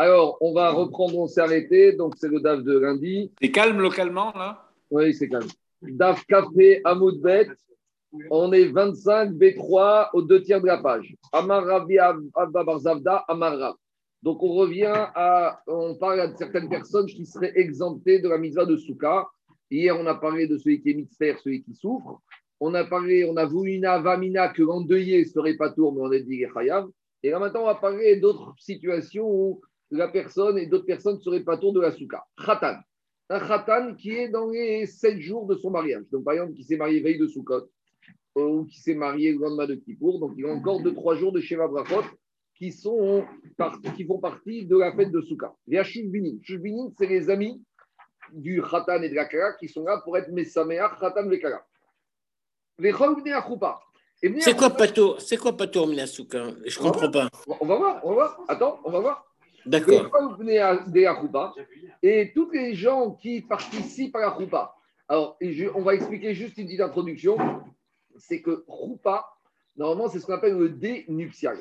Alors, on va reprendre, on s'est arrêté. Donc, c'est le DAF de lundi. C'est calme localement, là? Oui, c'est calme. DAF Café Amoudbet. On est 25 B3 aux deux tiers de la page. Amar Rabi Abba Barzavda, Amar. Donc, on revient à. On parle à certaines personnes qui seraient exemptées de la mitzvah de Souka. Hier, on a parlé de celui qui est mitzvah, celui qui souffre. On a parlé, on a voulu une avamina que l'endeuillé ne serait pas tour, mais on a dit chayav. Et là, maintenant, on va parler d'autres situations où la personne et d'autres personnes ne seraient pas tour de la souka. Khatan. Un khatan qui est dans les sept jours de son mariage. Donc, par exemple, qui s'est marié veille de Soukot ou qui s'est marié le lendemain de Kippour. Donc, il y a encore deux, trois jours de Sheva Brachot qui, sont qui font partie de la fête de Souka. Il y a Shuvbinin. Shuvbinin, c'est les amis du khatan et de la kara qui sont là pour être Messameach, khatan et kara. Les c'est quoi Pato C'est quoi Pato Minasuka Je ne comprends pas. On va voir, on va voir. Attends, on va voir. D'accord. Et toutes les gens qui participent à la Choupa. Alors, on va expliquer juste une petite introduction. C'est que Choupa, normalement, c'est ce qu'on appelle le dénuptial.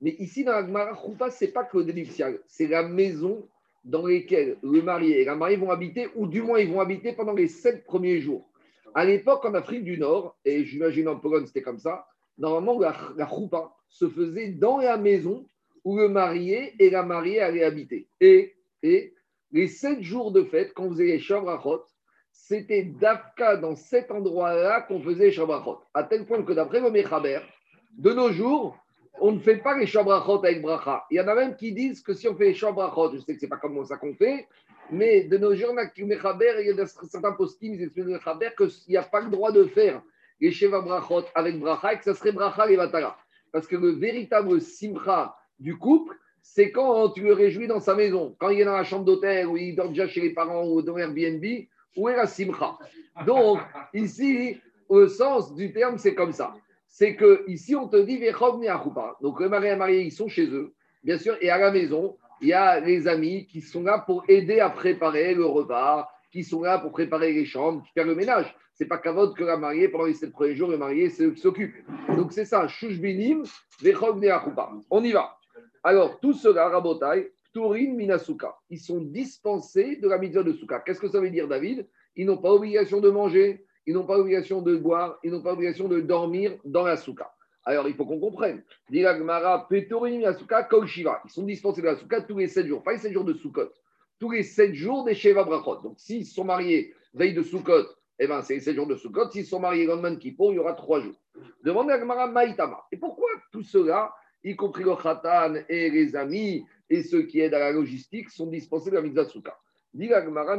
Mais ici, dans la Gemara, Choupa, ce n'est pas que le dénuptial. C'est la maison dans laquelle le marié et la mariée vont habiter, ou du moins, ils vont habiter pendant les sept premiers jours. À l'époque, en Afrique du Nord, et j'imagine en Pologne, c'était comme ça, normalement, la, la se faisait dans la maison où le marié et la mariée allaient habiter. Et, et les sept jours de fête, quand vous faisait les Shabrachot, c'était d'Afka dans cet endroit-là qu'on faisait les Shabrachot. À tel point que d'après le Mechaber, de nos jours, on ne fait pas les Shabrachot avec Bracha. Il y en a même qui disent que si on fait les Shabrachot, je sais que ce n'est pas comme ça qu'on fait, mais de nos jours, il y a certains post-it, ils expliquent qu'il n'y a pas le droit de faire les Sheva avec Bracha et que ça serait Bracha et Vatara. Parce que le véritable simcha du couple, c'est quand tu le réjouis dans sa maison. Quand il est dans la chambre d'hôtel ou il dort déjà chez les parents ou dans Airbnb, où est la simcha Donc, ici, au sens du terme, c'est comme ça. C'est que ici, on te dit Donc, le mari et la mariée, ils sont chez eux, bien sûr, et à la maison, il y a les amis qui sont là pour aider à préparer le repas, qui sont là pour préparer les chambres, qui faire le ménage. C'est pas qu'avant que la mariée, pendant les sept premiers jours, le marié, c'est eux qui s'occupent. Donc c'est ça, Shushbinim, On y va. Alors, tout cela, Rabotai, Turin Minasuka, ils sont dispensés de la mitzvah de Souka. Qu'est-ce que ça veut dire, David? Ils n'ont pas obligation de manger, ils n'ont pas obligation de boire, ils n'ont pas obligation de dormir dans la Souka. Alors, il faut qu'on comprenne. Ils sont dispensés de la Souka tous les 7 jours, pas les 7 jours de Soukot, tous les 7 jours des Sheva Brachot. Donc, s'ils sont mariés veille de Soukot, eh ben, c'est les 7 jours de Soukot. S'ils sont mariés le lendemain il y aura 3 jours. Demande à Gmara Maïtama. Et pourquoi tout cela, y compris le Khatan et les amis et ceux qui aident à la logistique, sont dispensés de la mitzvah Souka Dit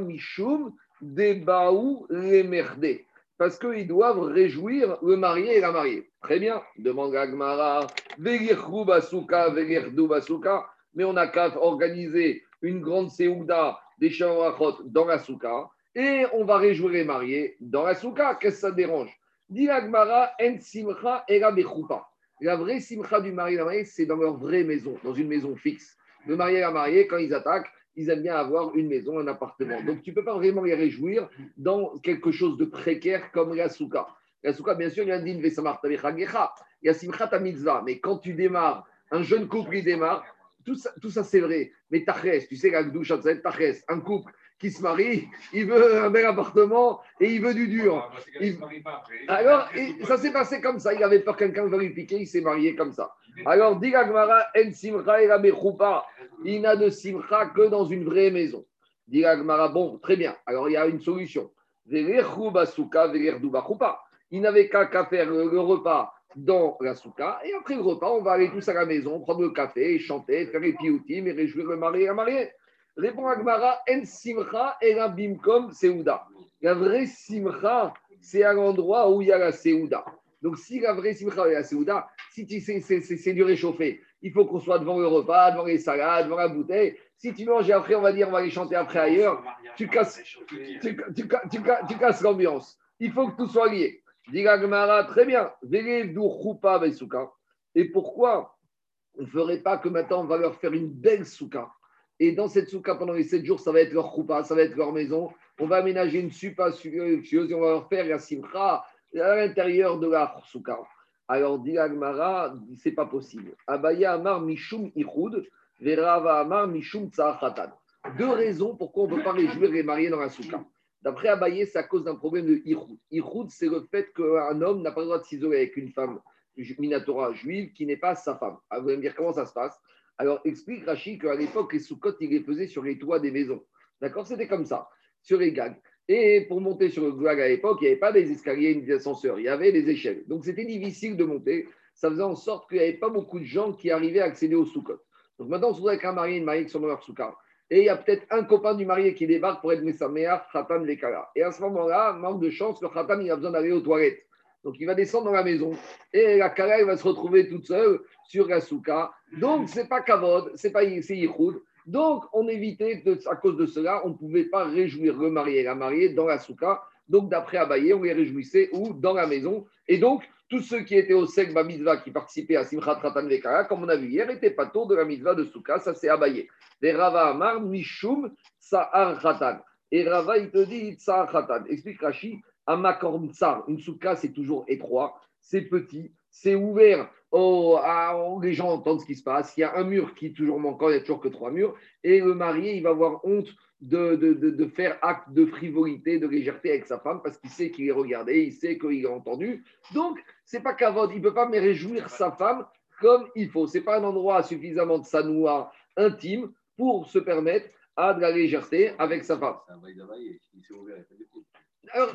Mishum Debaou Lemerde parce qu'ils doivent réjouir le marié et la mariée. Très bien, demande Agmara, mais on n'a qu'à organiser une grande séouda des Shawarachot dans la souka et on va réjouir les mariés dans la souka. Qu'est-ce que ça dérange? Dit Agmara, en simcha et la La vraie simcha du marié et la mariée, c'est dans leur vraie maison, dans une maison fixe. Le marié et la mariée, quand ils attaquent, ils aiment bien avoir une maison, un appartement. Donc, tu ne peux pas vraiment les réjouir dans quelque chose de précaire comme la souka. La souka, bien sûr, il y a un din il y a simchat mitzvah, mais quand tu démarres, un jeune couple, il démarre, tout ça, c'est vrai. Mais taches, tu sais, la douche, un couple qui se marie, il veut un bel appartement et il veut du dur. Alors, ça s'est passé comme ça. Il avait peur que quelqu'un veuille lui piquer, il s'est marié comme ça. Alors, dit Gmara, en simcha il n'a de simcha que dans une vraie maison. Dit Gmara, bon, très bien. Alors, il y a une solution. Il n'avait qu'à faire le repas dans la souka. Et après le repas, on va aller tous à la maison, prendre le café, chanter, faire les pioutim et réjouir le mari et la mariée. Répond Agmara, en simcha et la bimkom seouda. La vraie simcha, c'est à l'endroit où il y a la seouda. Donc, si la vraie simcha est la seouda, si tu sais, c'est du réchauffé, il faut qu'on soit devant le repas, devant les salades, devant la bouteille. Si tu manges après, on va dire, on va aller chanter après ailleurs, tu casses, tu casses l'ambiance. Il faut que tout soit lié. Dit Agmara, très bien. Et pourquoi on ne ferait pas que maintenant on va leur faire une belle souka? Et dans cette souka, pendant les 7 jours, ça va être leur choupa, ça va être leur maison. On va aménager une super luxueuse et on va leur faire la simcha à l'intérieur de la souka. Alors, dit Agmara, c'est pas possible. Abaya Amar Mishum Ichud, Verava Amar Mishum Khatan. Deux raisons pourquoi on ne peut pas réjouir les mariés dans la souka. D'après Abaye, c'est à cause d'un problème de Ihoud. Ihoud, c'est le fait qu'un homme n'a pas le droit de s'isoler avec une femme minatora juive qui n'est pas sa femme. Alors, vous allez me dire comment ça se passe? Alors, explique Rachid qu'à l'époque, les soukottes, il les faisait sur les toits des maisons. D'accord C'était comme ça, sur les gags. Et pour monter sur le gag à l'époque, il n'y avait pas des escaliers ni des ascenseurs, il y avait des échelles. Donc, c'était difficile de monter. Ça faisait en sorte qu'il n'y avait pas beaucoup de gens qui arrivaient à accéder aux soukottes. Donc, maintenant, on se trouve qu'un marié et une mariée qui sont dans leur soukar. Et il y a peut-être un copain du marié qui débarque pour être Messaméa, Khatan Lekala. Et à ce moment-là, manque de chance, le Khatan, il a besoin d'aller aux toilettes. Donc il va descendre dans la maison et la Kala va se retrouver toute seule sur la souka. Donc c'est pas Kavod, c'est pas Yichud. Donc on évitait, à cause de cela, on ne pouvait pas réjouir le marié et la mariée dans la souka. Donc d'après Abaye, on les réjouissait ou dans la maison. Et donc tous ceux qui étaient au Sek Mitzvah, qui participaient à Simchat Ratan Vekara, comme on a vu hier, n'étaient pas tour de la Mitzvah de Souka, ça c'est Abaye. Les Rava Amar, Mishum, Sa'ar. Et Rava, il te dit Sa'ar Khatan. Explique Rashi, Amakorm Tsar, une Souka, c'est toujours étroit, c'est petit, c'est ouvert. Oh, les gens entendent ce qui se passe. Il y a un mur qui est toujours manquant, il n'y a toujours que trois murs. Et le marié, il va avoir honte de, de, de, faire acte de frivolité, de légèreté avec sa femme parce qu'il sait qu'il est regardé, il sait qu'il est entendu. Donc, c'est pas Kavod, il ne peut pas me réjouir sa femme comme il faut. Ce n'est pas un endroit suffisamment de sanoua intime pour se permettre à de la légèreté avec sa femme.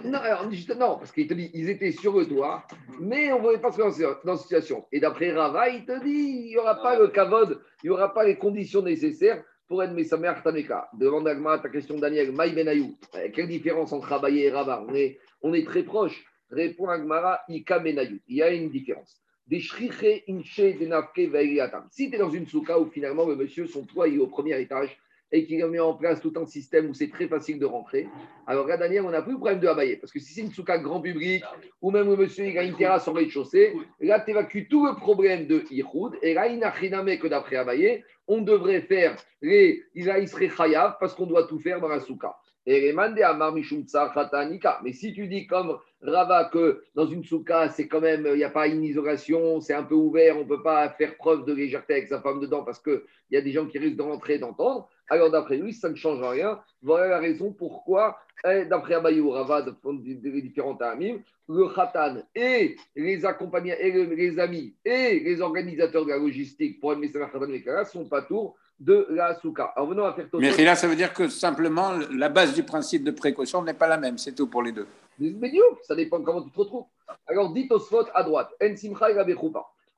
Non, parce qu'il te dit, ils étaient sur le toit, mais on ne voulait pas se lancer dans cette situation. Et d'après Rava, il te dit, il n'y aura pas le kavod, il n'y aura pas les conditions nécessaires pour être Mesamer Taneka. Demande à ta question, Daniel, Maï Benayou. Euh, quelle différence entre Rabaye et Rava? On est, on est très proches. Répond Agmara, Ika Benayou. Il y a une différence. Des shriche inche Si tu es dans une souka où finalement le monsieur, son toit est au premier étage, et qu'il a mis en place tout un système où c'est très facile de rentrer. Alors là, Daniel, on n'a plus le problème de Abaye. Parce que si c'est une souka grand public, ou même où monsieur il a une terrasse en rez-de-chaussée, là, tu évacues tout le problème de Ihoud. Et là, il n'a rien que d'après Abaye, on devrait faire les. Il serait chayav parce qu'on doit tout faire dans la souka. Et Mais si tu dis comme Rava que dans une souka, c'est quand même, il n'y a pas une isolation, c'est un peu ouvert, on ne peut pas faire preuve de légèreté avec sa femme dedans parce qu'il y a des gens qui risquent de rentrer d'entendre. Alors, d'après lui, ça ne change rien. Voilà la raison pourquoi, eh, d'après Abayou Rava, des différents amis, le Khatan et les accompagnants, et les amis et les organisateurs de la logistique pour le Khatan ne sont pas tours de la souka. Alors, venons à faire Mais là, ça veut dire que simplement, la base du principe de précaution n'est pas la même, c'est tout pour les deux. Mais ça dépend comment tu te retrouves. Alors, dit Tosfot à droite, En Simcha et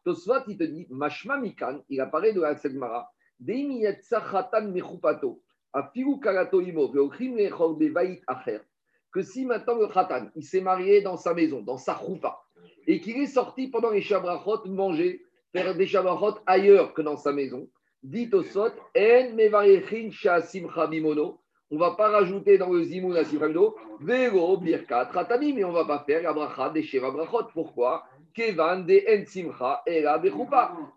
Tosfot, il te dit, Mashma Mikan, il apparaît de la Segmara que si maintenant le khatan, il s'est marié dans sa maison, dans sa choupa, et qu'il est sorti pendant les shabrachot manger, faire des shabrachot ailleurs que dans sa maison, dit au sot, on ne va pas rajouter dans le zimoun à ratani, mais on ne va pas faire la bracha des sheva brachot. Pourquoi? Kevan de en et la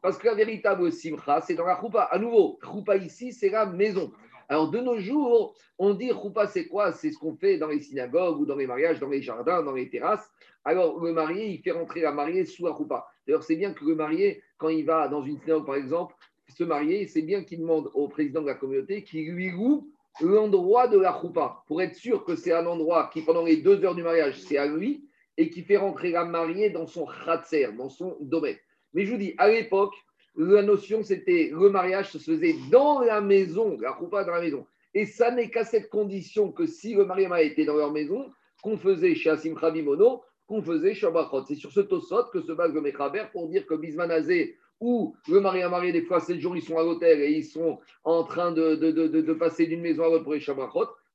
Parce que la véritable simcha, c'est dans la choupa. À nouveau, choupa ici, c'est la maison. Alors, de nos jours, on dit choupa, c'est quoi? C'est ce qu'on fait dans les synagogues ou dans les mariages, dans les jardins, dans les terrasses. Alors, le marié, il fait rentrer la mariée sous la choupa. D'ailleurs, c'est bien que le marié, quand il va dans une synagogue, par exemple, se marier, c'est bien qu'il demande au président de la communauté qu'il lui loue l'endroit de la choupa pour être sûr que c'est un endroit qui, pendant les deux heures du mariage, c'est à lui et qui fait rentrer la mariée dans son khatser, dans son domaine. Mais je vous dis, à l'époque, la notion, c'était le mariage se faisait dans la maison, la roupa dans la maison. Et ça n'est qu'à cette condition que si le marié était dans leur maison, qu'on faisait chez Asim Mono, qu'on faisait chez. C'est sur ce tosot que se base le Mechaber pour dire que Bismanazé, ou le marié à marié, des fois, 7 jours, ils sont à l'hôtel et ils sont en train de, de, de, de passer d'une maison à l'autre pour les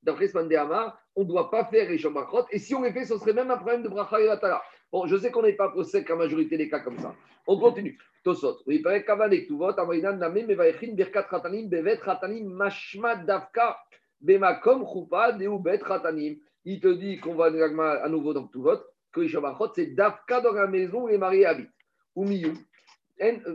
d'après Spandéama, on ne doit pas faire les. Et si on les fait, ce serait même un problème de Bracha et Latala. Bon, je sais qu'on n'est pas possède qu'à majorité des cas comme ça. On continue. Tosot. Il Bevet Davka. Il te dit qu'on va à nouveau dans Tuvot, que les c'est Davka dans la maison où les mariés habitent. Ou Miyu.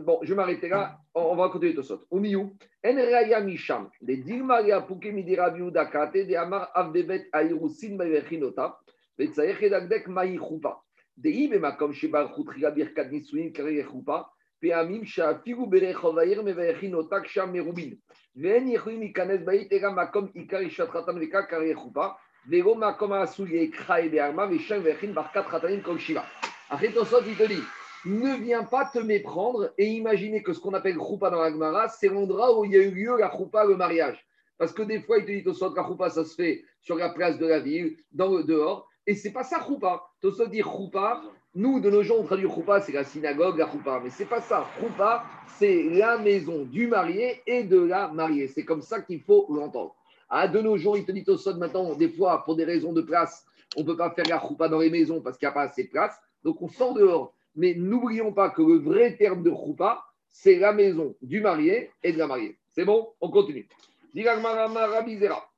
Bon, je vais m'arrêter là. On va continuer tout ça. Au milieu, en raya misham, de dilmaria puke midira biuda kate, de amar avdebet airusin mevechinota, וצריך לדקדק מהי חופה. דהי במקום שבר חותחילה ברכת נישואין כרגע חופה, פעמים שאפילו ברחוב העיר מבייכים אותה כשם מרובין. ואין יכולים להיכנס בעיר אלא מקום עיקר אישת חתן וקר קרי חופה, ולא מקום העשוי חי בארמה ושם ויכין ברכת חתנים כל שבעה. Après Tosot, il te dit, ne viens pas te méprendre et imaginer que ce qu'on appelle choupa dans la Gemara, c'est l'endroit où il y a eu lieu la choupa, le mariage. Parce que des fois, il te dit, Tosot, la choupa, ça se fait sur la place de la ville, dans le dehors, et c'est pas ça choupa. Tosot dit choupa, nous, de nos jours, on traduit Choupa, c'est la synagogue, la Choupa. Mais c'est pas ça. Choupa, c'est la maison du marié et de la mariée. C'est comme ça qu'il faut l'entendre. À de nos jours, il te dit au sol maintenant, des fois, pour des raisons de place, on ne peut pas faire la Choupa dans les maisons parce qu'il n'y a pas assez de place. Donc on sort dehors. Mais n'oublions pas que le vrai terme de Choupa, c'est la maison du marié et de la mariée. C'est bon? On continue. Rabizera.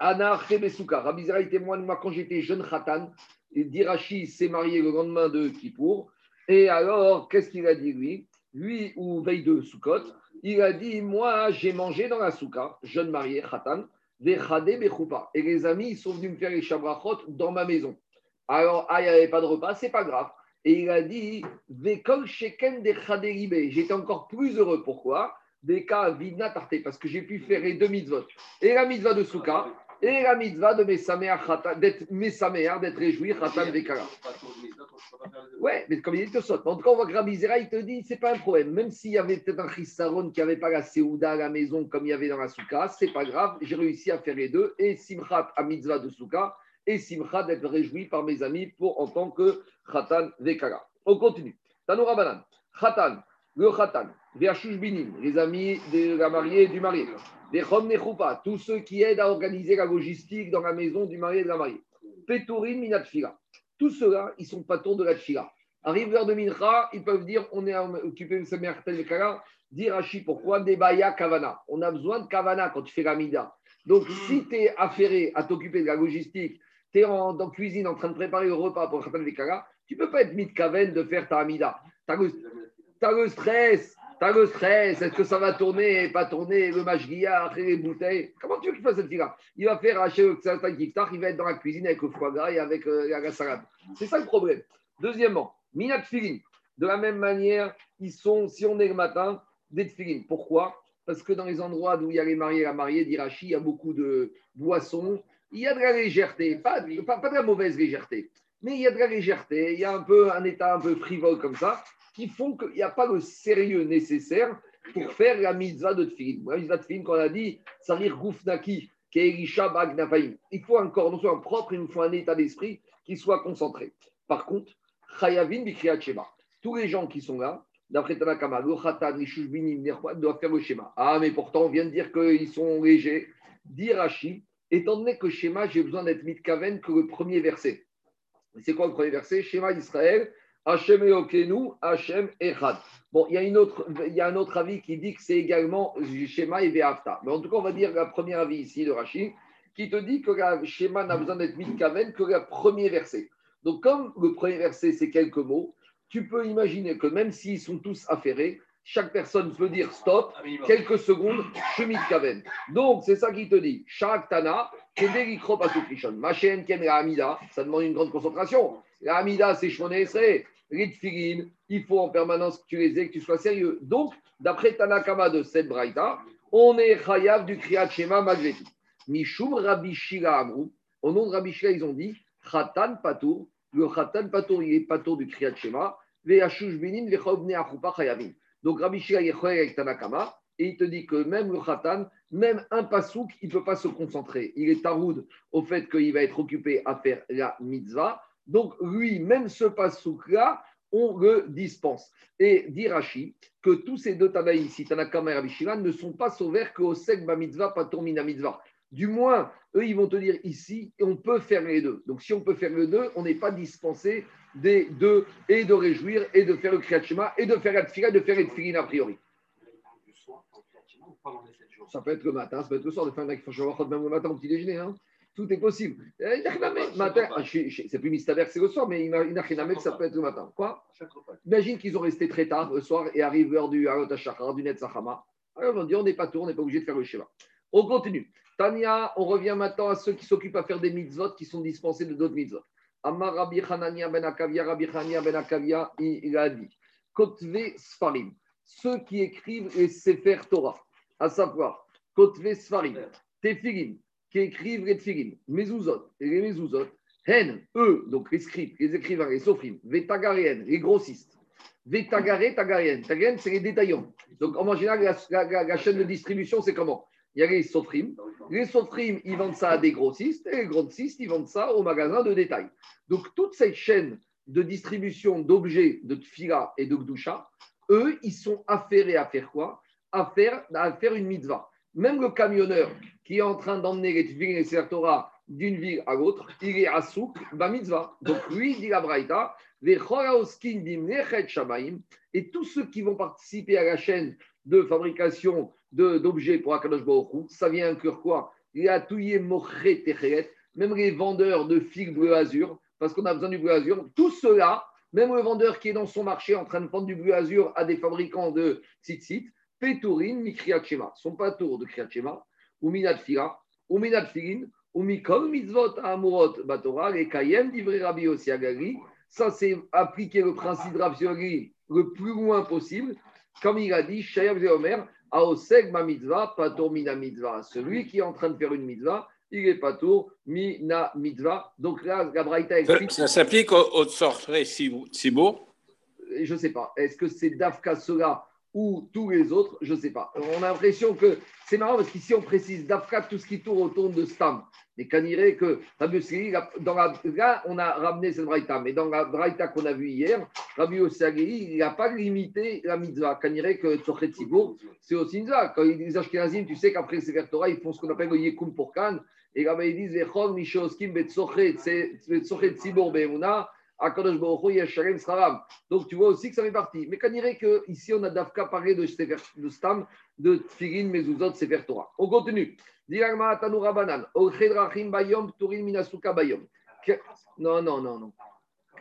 Ana Rabizera, témoigne, moi, quand j'étais jeune Khatan, Dirachi s'est marié le lendemain de Kippour. Et alors, qu'est-ce qu'il a dit lui? Lui, ou veille de Sukkot, il a dit Moi, j'ai mangé dans la souka, jeune marié, Khatan, des. Et les amis, ils sont venus me faire les shabrachot dans ma maison. Alors, ah, il n'y avait pas de repas, c'est pas grave. Et il a dit J'étais encore plus heureux. Pourquoi? Parce que j'ai pu faire les deux mitzvot. Et la mitzvah de Souka, et la mitzvah de d'être d'être réjoui, Khatan Vekara. Ouais, mais comme il dit saute. En tout cas, on voit que il te dit, c'est pas un problème. Même s'il y avait peut-être un Chisaron qui n'avait pas la Seouda à la maison comme il y avait dans la Souka, c'est pas grave, j'ai réussi à faire les deux. Et Simchat à mitzvah de Souka, et Simchat d'être réjoui par mes amis pour en tant que Khatan Vekara. On continue. Tanoura Banan. Khatan, le Khatan, Binim, les amis de la mariée et du marié. Des Nechoupa, tous ceux qui aident à organiser la logistique dans la maison du marié et de la mariée. Peturin Minatfila. Tous ceux-là, ils sont pas de la Tfila. Arrive l'heure de Mincha, ils peuvent dire on est occupé de ce mercredi Dire Rashi, pourquoi Debaya Kavana? On a besoin de Kavana quand tu fais la Mida. Donc, si tu es affairé à t'occuper de la logistique, tu es en, dans cuisine en train de préparer le repas pour le Kara, tu ne peux pas être mit kaven de faire ta Amida. Tu as, le stress, T'as le stress, est-ce que ça va tourner, pas tourner, le après les bouteilles? Comment tu veux qu'il fasse cette fille-là Il va faire hacher le kiftar, il va être dans la cuisine avec le foie gras et avec euh, la salade. C'est ça le problème. Deuxièmement, minat filin. De la même manière, ils sont, si on est le matin, des filines. Pourquoi? Parce que dans les endroits où il y a les mariés et la mariée d'Irachi, il y a beaucoup de boissons, il y a de la légèreté, pas, pas, pas de la mauvaise légèreté, mais il y a de la légèreté, il y a un peu un état un peu frivole comme ça qui font qu'il n'y a pas le sérieux nécessaire pour faire la mitzvah de tfilin. La mitzvah de tfilin, qu'on a dit, salir goufnaki, keelisha bagnafaim. Il faut un corps non seulement propre, il nous faut un état d'esprit qui soit concentré. Par contre, chayavin bikriyat shema. Tous les gens qui sont là, d'après Tanakama, le khatan, les doivent faire le schéma. Ah, mais pourtant, on vient de dire qu'ils sont légers. Dirachi, étant donné que schéma, j'ai besoin d'être mitkaven que le premier verset. C'est quoi le premier verset? Schéma d'Israël, Hachem Eokenu, Hachem Echad. Bon, il y, a une autre, il y a un autre avis qui dit que c'est également Shema et Ve'afta. Mais en tout cas, on va dire la première avis ici de Rachid, qui te dit que le Shema n'a besoin d'être mis kaven que le premier verset. Donc, comme le premier verset, c'est quelques mots, tu peux imaginer que même s'ils sont tous affairés, chaque personne peut dire stop, quelques secondes, suis kaven. Donc, c'est ça qui te dit. Chaque Tana, Machen Ken Amida, ça demande une grande concentration. La Amida, c'est Shmoné il faut en permanence que tu les aies, que tu sois sérieux. Donc, d'après Tanakama de cette braïta, on est chayav du Kriyat Shema malgré tout. Mishum Rabbi Shira Amrou, au nom de Rabbi Shira, ils ont dit Khatan Patour, le Khatan Patour, il est Patour du Kriyat Shema, Ve'ashush Binin, Ve'chobne Achupa Chayavin. Donc Rabbi Shira, il est avec Tanakama, et il te dit que même le Khatan, même un pasouk, il ne peut pas se concentrer. Il est taroud au fait qu'il va être occupé à faire la mitzvah. Donc, lui, même ce pasouk-là, on le dispense. Et dit Rashi que tous ces deux Tanaïs, Tanakama et Rabishima, ne sont pas sauvés qu'au Sek Mitzvah, pas Mina Mitzvah. Du moins, eux, ils vont te dire ici, on peut faire les deux. Donc, si on peut faire les deux, on n'est pas dispensé des deux et de réjouir et de faire le Kriyat et de faire la Tfila et de faire les Tfilin a priori. Ça peut être le matin, ça peut être le soir, de faire un même le matin au petit déjeuner. Hein. Tout est possible. Matin, ah, c'est plus mistaber, c'est le soir, mais ça peut être le matin. Quoi? Imagine qu'ils ont resté très tard le soir et arrive l'heure du Harot du Netzachama. Alors on dit on n'est pas tout, on n'est pas obligé de faire le Shiva. On continue. Tania, on revient maintenant à ceux qui s'occupent à faire des mitzvot qui sont dispensés de d'autres mitzvot. Amar Rabbi Hanania ben Akavia, Rabbi Hanania ben Akavia, il a dit Kotve Sfarim, ceux qui écrivent les Sefer Torah, à savoir Kotve Sfarim, Tefilin, qui écrivent les Tefilin, Mezuzot les Mezuzot, Hen, eux, donc les scribes, les écrivains, les Sofrim, Vetagarien, les grossistes, Vetagare, Tagarien. Tagarien, c'est les détaillants. Donc en général, la, chaîne de distribution, c'est comment? Il y a les Sofrim. Les Sofrim, ils vendent ça à des grossistes et les grossistes, ils vendent ça au magasin de détail. Donc toute cette chaîne de distribution d'objets de Tfila et de Gdusha, eux, ils sont affairés à faire quoi? À faire, à faire une mitzvah. Même le camionneur qui est en train d'emmener les Tfilin et les Torah d'une ville à l'autre, il est à souk, ba mitzvah. Donc lui, dit la Braïta, et tous ceux qui vont participer à la chaîne de fabrication d'objets pour Akadosh Baruch ça vient inclure quoi? Même les vendeurs de figues bleu azur, parce qu'on a besoin du bleu azur, tout cela, même le vendeur qui est dans son marché en train de vendre du bleu azur à des fabricants de tzitzit, Petourin, Mikriat Shema, sont pas tour de Kriat Shema, ou Minat Fira, ou Minat ou Mikol Mitzvot Amurot Batora, les Kayem d'Ivri Rabbi Osiagari, ça, c'est appliquer le principe de Rav le plus loin possible. Comme il a dit, Shayab Omer, Aoseg ma mitzvah, patur mina mitzvah. Celui qui est en train de faire une mitzvah, il est patur mina mitzvah. Donc là, Gabraïta explique. Ça, s'applique au, au si beau Je ne sais pas. Est-ce que c'est Dafka cela ou tous les autres Je ne sais pas. On a l'impression que c'est marrant parce qu'ici on précise Dafka tout ce qui tourne autour de Stam. Mais irait que Rabbi dans la, là, on a ramené cette braïta, mais dans la braïta qu'on a vue hier, Rabbi Ossagiri, il n'a pas limité la mitzvah. irait que Tzochet c'est aussi une mitzvah. Quand ils disent Ashkenazim, tu sais qu'après ces Torah, ils font ce qu'on appelle le Yekum pour Khan. Et là ils disent Vechol, Mishoskim, Betzochet, Tzibor, Be'emuna. Donc tu vois aussi que ça fait partie. Mais quand dirait qu'ici on a Dafka parlé de, de Stam, de Tfirin, Mezuzot, Sefer Torah. On continue. Non, non, non, non.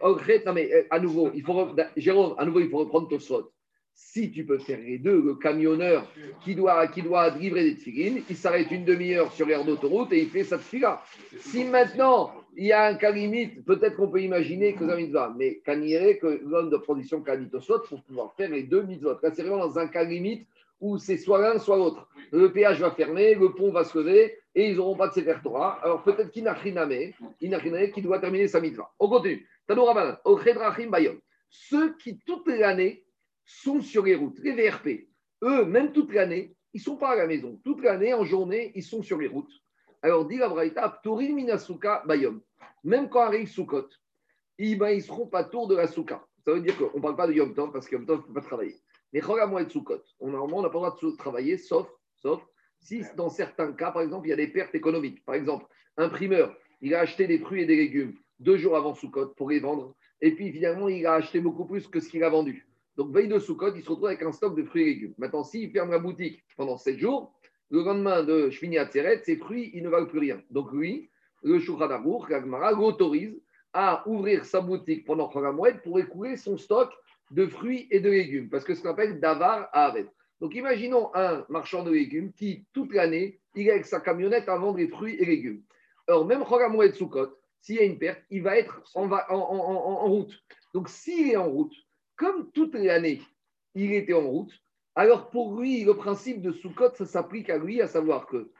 Non, mais euh, à nouveau, il faut, Jérôme, à nouveau, il faut reprendre ton sort. Si tu peux faire les deux, le camionneur qui doit, qui doit livrer des tfilines, il s'arrête une demi-heure sur l'air d'autoroute et il fait sa tfila. Si maintenant il y a un cas limite, peut-être qu'on peut imaginer que ça mitzvah, mais il que l'homme de production soit pour pouvoir faire les deux mitzvot. Là, c'est vraiment dans un cas limite où c'est soit l'un, soit l'autre. Le péage va fermer, le pont va se lever et ils n'auront pas de Sefer Torah. Alors peut-être qu'il n'a rien qui doit terminer sa mitzvah. On continue. Bayom. Ceux qui toute l'année sont sur les routes, les VRP, eux, même toute l'année, ils ne sont pas à la maison. Toute l'année, en journée, ils sont sur les routes. Alors dit la Braïta, Minasuka Bayom. Même quand arrive Sukkot, ils ne seront pas tour de la Souka. Ça veut dire qu'on ne parle pas de Yom Tov parce que Yom Tov ne peut pas travailler. Mais Chogamou et Sukkot, normalement, on n'a pas le droit de travailler sauf, sauf si dans certains cas, par exemple, il y a des pertes économiques. Par exemple, un primeur, il a acheté des fruits et des légumes deux jours avant Sukkot pour les vendre. Et puis finalement, il a acheté beaucoup plus que ce qu'il a vendu. Donc, veille de Sukkot, il se retrouve avec un stock de fruits et légumes. Maintenant, s'il ferme la boutique pendant sept jours, le lendemain de Shvini Atzeret, ces fruits, ils ne valent plus rien. Donc, lui, le Shulchan Aruch, l'autorise à ouvrir sa boutique pendant Chogamoued pour écouler son stock de fruits et de légumes, parce que ce qu'on appelle Davar Avet. Donc, imaginons un marchand de légumes qui, toute l'année, il est avec sa camionnette à vendre des fruits et légumes. Alors, même Chogamoued Soukot, s'il y a une perte, il va être en, en route. Donc, s'il est en route, comme toute l'année, il était en route, alors pour lui, le principe de Soukot, ça s'applique à lui, à savoir que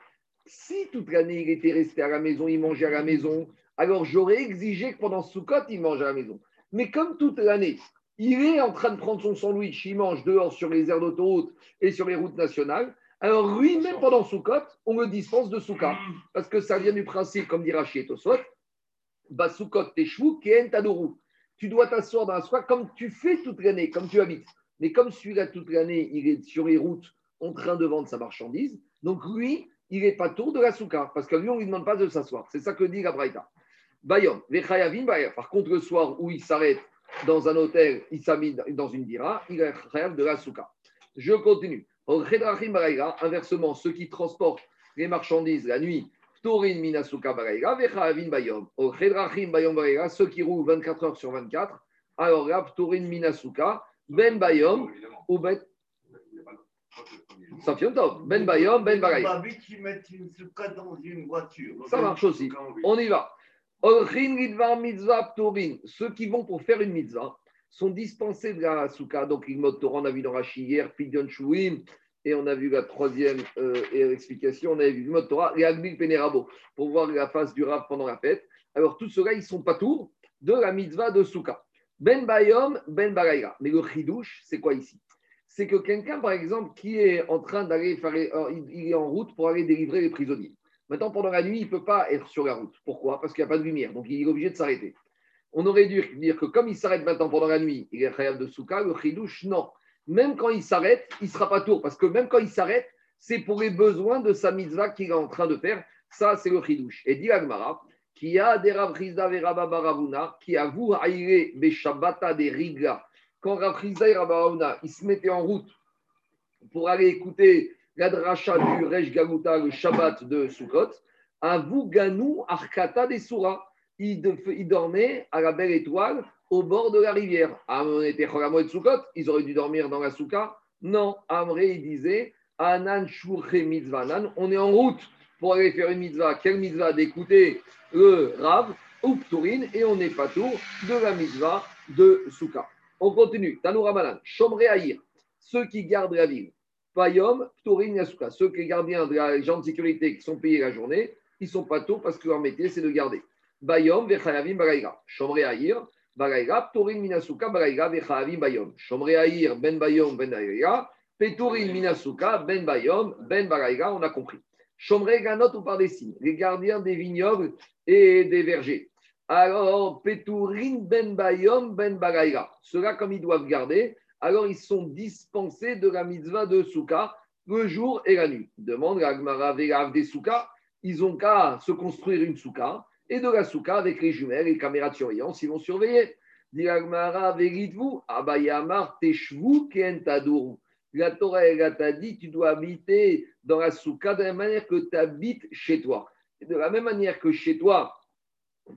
si toute l'année il était resté à la maison, il mangeait à la maison, alors j'aurais exigé que pendant Soukot, il mange à la maison. Mais comme toute l'année, il est en train de prendre son sandwich, il mange dehors sur les aires d'autoroute et sur les routes nationales, alors lui, même pendant Soukot, on me dispense de Soukot. Parce que ça vient du principe, comme dira Tosot, bah Soukot Teshvou, Ken Tadourou. Tu dois t'asseoir dans la soie comme tu fais toute l'année, comme tu habites. Mais comme celui-là, toute l'année, il est sur les routes en train de vendre sa marchandise, donc lui, il n'est pas tour de la souka, parce que lui, on ne lui demande pas de s'asseoir. C'est ça que dit la Braïta. Bayom, Par contre, le soir où il s'arrête dans un hôtel, il s'amène dans une dira, il est chayav de la souka. Je continue. Inversement, ceux qui transportent les marchandises la nuit, Torin Minasuka Baraïra, Vechayavin Bayom. Bayom ceux qui roulent 24 heures sur 24, alors là, Torin Minasuka, ben Bayom ou Ben. Ben Bayom, Ben Baraï. Ça marche aussi. On y va. Ceux qui vont pour faire une mitzvah, sont dispensés de la souka. Donc, il Torah, dans Rashi hier, Pidyon Shuim, et on a vu la troisième euh, explication, on a vu le Torah, et Agbil Penerabo, pour voir la face du pendant la fête. Alors, tout cela, ils sont pas tours de la mitzvah de souka. Ben Bayom, Ben Baraïra. Mais le chidouche, c'est quoi ici? C'est que quelqu'un, par exemple, qui est en train d'aller faire, euh, il est en route pour aller délivrer les prisonniers. Maintenant, pendant la nuit, il ne peut pas être sur la route. Pourquoi? Parce qu'il n'y a pas de lumière. Donc, il est obligé de s'arrêter. On aurait dû dire que comme il s'arrête maintenant pendant la nuit, il est khayab de souka, le chidouche, non. Même quand il s'arrête, il ne sera pas tour. Parce que même quand il s'arrête, c'est pour les besoins de sa mitzvah qu'il est en train de faire. Ça, c'est le chidouche. Et dit Agmara, qui a des Ravrizda et Baravuna, qui a vous aïré Beshabata des Riga. Quand Ravrizda et Rabaravuna, ils se mettaient en route pour aller écouter la dracha du Rej le Shabbat de Sukkot, à vous Ganou Arkata des Souras. Ils, dormaient à la belle étoile au bord de la rivière. on était ils auraient dû dormir dans la souka. Non, Amré, il disait Anan Mitzvanan, on est en route pour aller faire une mitzvah. Quelle mitzvah D'écouter le Rav ou Pturin et on n'est pas de la mitzvah de Souka. On continue. Tanoura Malan, Shomre Aïr, ceux qui gardent la ville. Payom, Pturin, Yasuka, ceux qui gardiens de la gens de sécurité qui sont payés la journée, ils sont pas tout parce que leur métier c'est de garder. Bayom, Vechayavim, Bagaïra. Shomre Aïr, Bagaïra, Pturin, Minasuka, Bagaïra, Vechayavim, Bayom. Shomre Aïr, Ben Bayom, Ben Bagaïra. Peturin, Minasuka, Ben Bayom, Ben Bagaïra, on a compris. Chomre Ganot ou par des signes, les gardiens des vignobles et des vergers. Alors, Petourin ben Bayom ben Bagaïra. Ceux-là, comme ils doivent garder, alors ils sont dispensés de la mitzvah de Souka le jour et la nuit. Demande la Gmara des Souka, ils ont qu'à se construire une Souka et de la Souka avec les jumelles les caméras de surveillance, ils vont surveiller. La Torah, elle t'a dit, tu dois habiter dans la souka de la manière que tu habites chez toi. de la même manière que chez toi,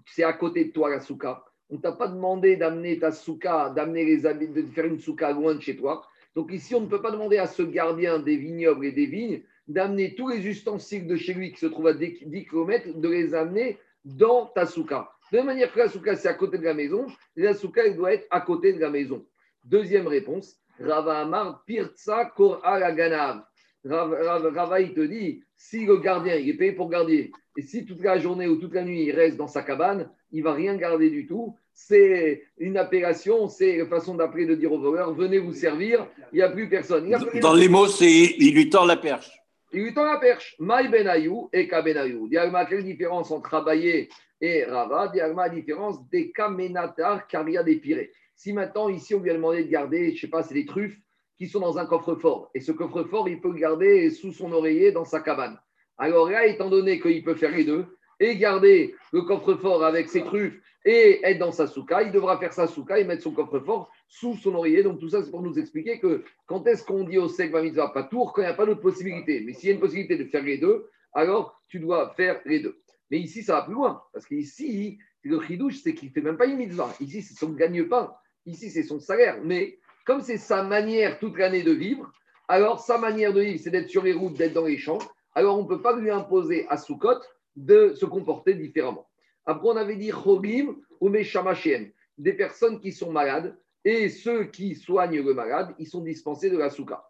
c'est à côté de toi la souka. On ne t'a pas demandé d'amener ta souka, d'amener les habits, de faire une souka loin de chez toi. Donc ici, on ne peut pas demander à ce gardien des vignobles et des vignes d'amener tous les ustensiles de chez lui qui se trouvent à 10 km, de les amener dans ta souka. De la même manière que la souka, c'est à côté de la maison, la souka, elle doit être à côté de la maison. Deuxième réponse, Rava Amar, Pirtsa Kor Ganav. Rava, il te dit, si le gardien, il est payé pour garder, et si toute la journée ou toute la nuit, il reste dans sa cabane, il va rien garder du tout. C'est une appellation, c'est une façon d'appeler de dire aux voleurs, venez vous servir, il n'y a plus personne. dans les mots, c'est il lui tend la perche. Il lui tend la perche. Maï Benayou et Kabenayou. Diagma, quelle différence entre Rabaye et Rava? Diagma, différence des Kamenatar, Karia des Pirés. Si maintenant, ici, on lui a demandé de garder, je ne sais pas, c'est des truffes qui sont dans un coffre-fort. Et ce coffre-fort, il peut le garder sous son oreiller dans sa cabane. Alors là, étant donné qu'il peut faire les deux, et garder le coffre-fort avec ses truffes et être dans sa souka, il devra faire sa souka et mettre son coffre-fort sous son oreiller. Donc tout ça, c'est pour nous expliquer que quand est-ce qu'on dit au sec mitzvah pas tour, quand il n'y a pas d'autre possibilité. Mais s'il y a une possibilité de faire les deux, alors tu dois faire les deux. Mais ici, ça va plus loin. Parce qu'ici, le chidouche, c'est qu'il ne fait même pas une mitzvah. Ici, c'est son gagne-pain. Ici, c'est son salaire. Mais comme c'est sa manière toute l'année de vivre, alors sa manière de vivre, c'est d'être sur les routes, d'être dans les champs. Alors on ne peut pas lui imposer à Soukot de se comporter différemment. Après, on avait dit Chogim ou Meshamachien, des personnes qui sont malades et ceux qui soignent le malade, ils sont dispensés de la souka.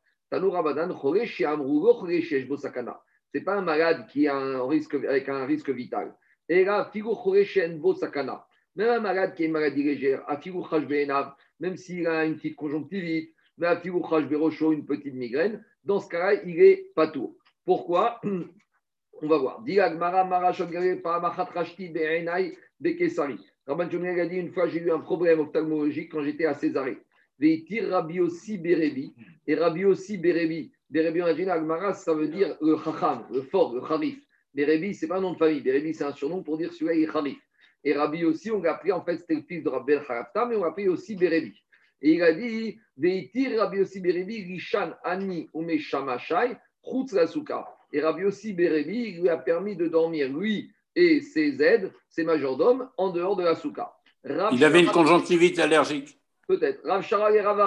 C'est pas un malade qui a un risque, avec un risque vital. Et là, Sakana. Même un malade qui a une maladie légère, même s'il a une petite conjonctivite, même une petite migraine, dans ce cas-là, il est pas tout. Pourquoi? On va voir. Rabban a dit une fois, j'ai eu un problème ophtalmologique quand j'étais à Césarée. Rabbi aussi Berebi. Et Rabbi aussi Berebi. Berebi, on a ça veut dire le chacham, le fort, le charif. Berebi, ce n'est pas un nom de famille. Berebi, c'est un surnom pour dire celui-là, il est. Et Rabbi aussi, on l'a appelé, en fait, c'était le fils de Rabbi Harafta, mais on l'a appelé aussi Bérébi. Et il a dit, Veitir Rabbi aussi Bérébi, Rishan Ani Ume Shamashai, Chutz la Et Rabbi aussi Bérébi, lui a permis de dormir, lui et ses aides, ses majordomes, en dehors de la souka. il avait une conjonctivite allergique. Peut-être. Rav Sharal et Rav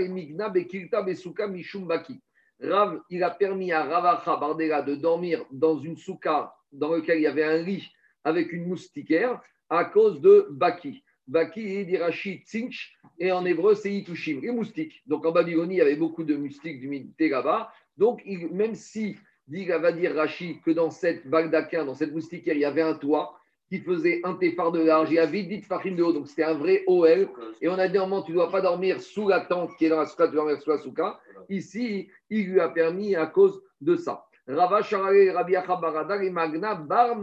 et Migna Bekilta Besuka Mishum Baki. Rav, il a permis à Ravacha Bardella de dormir dans une souka dans lequel il y avait un lit avec une moustiquaire à cause de Baki. Baki, Dirachi, Tsinch, et en hébreu, c'est Itushim, les moustiques. Donc en Babylonie, il y avait beaucoup de moustiques d'humidité là-bas. Donc, même si, dit, va dire Rachi, que dans cette Bagdakin, dans cette moustiquaire, il y avait un toit, qui faisait un téphare de large, il y avait 10 farines de haut, donc c'était un vrai OL. Et on a dit, moment, tu ne dois pas dormir sous la tente qui est dans la souka, tu dois dormir sous la souka. Ici, il lui a permis à cause de ça. Rava Rabbi et Magna Bar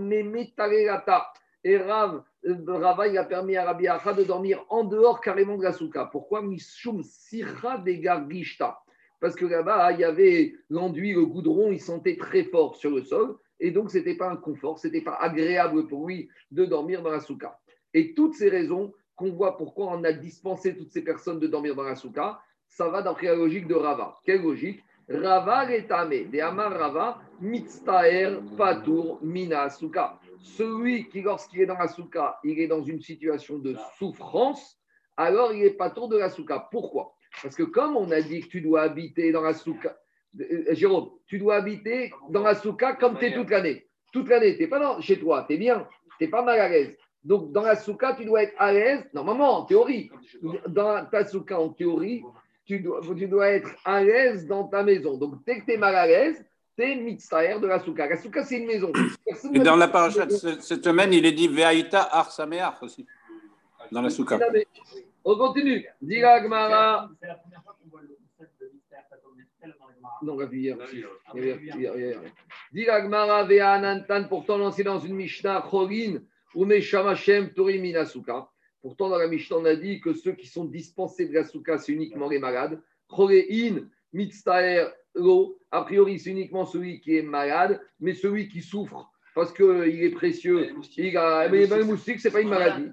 Et Rav, Rava, il a permis à Rabbi Acha de dormir en dehors carrément de la souka. Pourquoi Mishum Sirha de Parce que là-bas, il y avait l'enduit, le goudron, il sentait très fort sur le sol. Et donc, ce n'était pas un confort, ce n'était pas agréable pour lui de dormir dans la souka. Et toutes ces raisons qu'on voit pourquoi on a dispensé toutes ces personnes de dormir dans la souka, ça va dans la logique de Rava. Quelle logique? Rava retame, de Amar Rava, mitztaer patur mina souka. Celui qui, lorsqu'il est dans la souka, il est dans une situation de souffrance, alors il est tour de la souka. Pourquoi? Parce que comme on a dit que tu dois habiter dans la souka, euh, Jérôme, tu dois habiter dans la souka comme tu es toute l'année. Toute l'année, tu n'es pas chez toi, tu es bien, tu n'es pas mal à l'aise. Donc, dans la souka, tu dois être à l'aise, normalement, en théorie. Dans ta souka, en théorie, tu dois, tu dois être à l'aise dans ta maison. Donc, dès que tu es mal à l'aise, mitztaher de la souka. La souka, c'est une maison. Et dans la paracha cette semaine, il est dit Veaïta Ar aussi, dans la souka. On continue. Dira Gmara. Non, on hier. pourtant lancé dans une Mishnah, Chorin, ou Meshamashem, Torim Minasuka. Pourtant, dans la Mishnah, on a dit que ceux qui sont dispensés de la souka, c'est uniquement les malades. Chorein, Mitztaer, Lo. A priori, c'est uniquement celui qui est malade, mais celui qui souffre parce qu'il est précieux. Il a, mais les moustiques, ce n'est pas une maladie.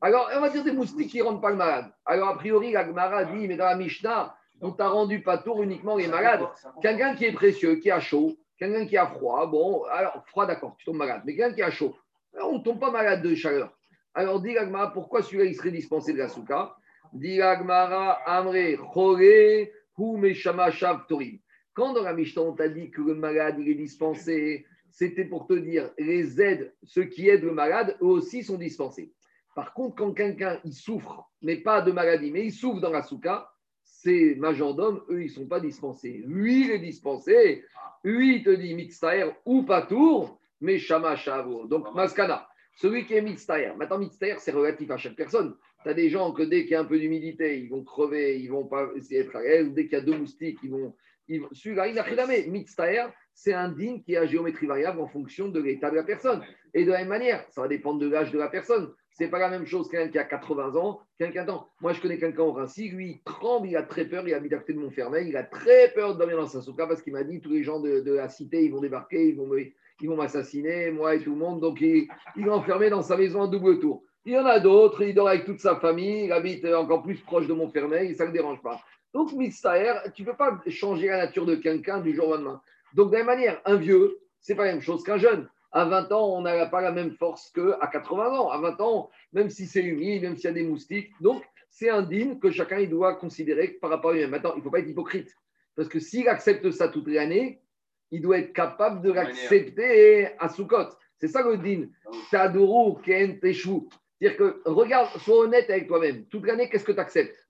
Alors, on va dire des moustiques qui ne rendent pas le malade. Alors, a priori, la Gemara dit, mais dans la Mishnah, on t'a rendu pas tour uniquement les malades. Quelqu'un qui est précieux, qui a chaud, quelqu'un qui a froid, bon, alors froid, d'accord, tu tombes malade, mais quelqu'un qui a chaud, on ne tombe pas malade de chaleur. Alors, dit l'agmara, pourquoi celui-là, il serait dispensé de la souka? Dit l'agmara, amre, chore, hu meshama shav torim. Quand dans la Mishnah, on t'a dit que le malade, il est dispensé, c'était pour te dire, les aides, ceux qui aident le malade, eux aussi sont dispensés. Par contre, quand quelqu'un, il souffre, mais pas de maladie, mais il souffre dans la souka, ces majordomes, eux, ils ne sont pas dispensés. Lui, il est dispensé. Lui, il te dit mitztaher ou patour, mais shama shavo. Donc, maskana. Celui qui est mitztaher. Maintenant, mitztaher, c'est relatif à chaque personne. Tu as des gens que dès qu'il y a un peu d'humidité, ils vont crever, ils vont pas essayer d'être à l'aise. Dès qu'il y a deux moustiques, ils vont. Celui-là, il Mitztaher, c'est un digne qui a géométrie variable en fonction de l'état de la personne. Et de la même manière, ça va dépendre de l'âge de la personne. C'est pas la même chose qu'un qui a 80 ans, quelqu'un qui Moi, je connais quelqu'un au Rincy, lui, il tremble, il a très peur, il habite à côté de Montfermeil, il a très peur de dormir dans sa souka parce qu'il m'a dit tous les gens de, la cité, ils vont débarquer, ils vont m'assassiner, moi et tout le monde. Donc, il, il est enfermé dans sa maison en double tour. Il y en a d'autres, il dort avec toute sa famille, il habite encore plus proche de Montfermeil, ça ne le dérange pas. Donc, Mitztaher, tu ne peux pas changer la nature de quelqu'un du jour au lendemain. Donc, de la même manière, un vieux, c'est pas la même chose qu'un jeune. À 20 ans, on n'a pas la même force qu'à 80 ans. À 20 ans, même si c'est humide, même s'il y a des moustiques. Donc, c'est indigne que chacun il doit considérer par rapport à lui-même. Maintenant, il ne faut pas être hypocrite. Parce que s'il accepte ça toute l'année, il doit être capable de l'accepter à Soukot. C'est ça le din. Taduru ken C'est-à-dire que, regarde, sois honnête avec toi-même. Toute l'année, qu'est-ce que tu acceptes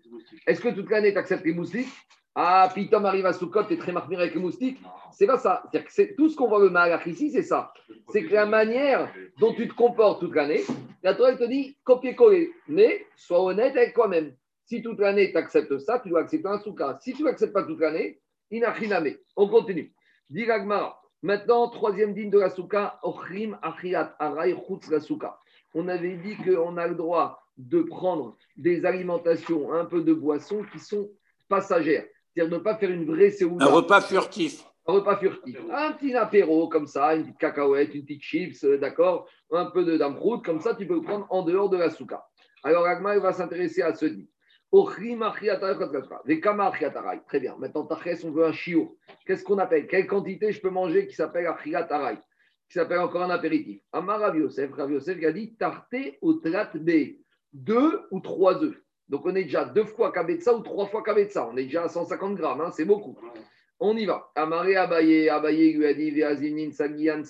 Est-ce que toute l'année, tu acceptes les moustiques? Ah, puis Tom arrive à Soukot, et très marqué avec le moustique. C'est pas ça. C'est tout ce qu'on voit le malach ici, c'est ça. C'est que la manière dont tu te comportes toute l'année, la Torah te dit copier-coller. Mais sois honnête avec toi-même. Si toute l'année tu acceptes ça, tu dois accepter un soukha. Si tu n'acceptes pas toute l'année, inachiname. On continue. Diragmara. Maintenant, troisième digne de la soukha, ochrim achiat aray la soukha. On avait dit qu'on a le droit de prendre des alimentations, un peu de boissons qui sont passagères. C'est-à-dire ne pas faire une vraie séoula. Un repas furtif. Un repas furtif. Un petit apéro comme ça, une petite cacahuète, une petite chips, euh, d'accord Un peu de damprout, comme ça, tu peux le prendre en dehors de la souka. Alors, Agma, va s'intéresser à ce dit. Très bien. Maintenant, on veut un chiour. Qu'est-ce qu'on appelle? Quelle quantité je peux manger qui s'appelle achiatarai? Qui s'appelle encore un apéritif. Amar Rav Yosef, Yosef a dit tarté au trat B. Deux ou trois œufs. Donc on est déjà deux fois Kabetza ou trois fois Kabetza. On est déjà à 150 grammes, hein, c'est beaucoup. On y va. Amaré Abaye, Abaye lui a dit Sagian,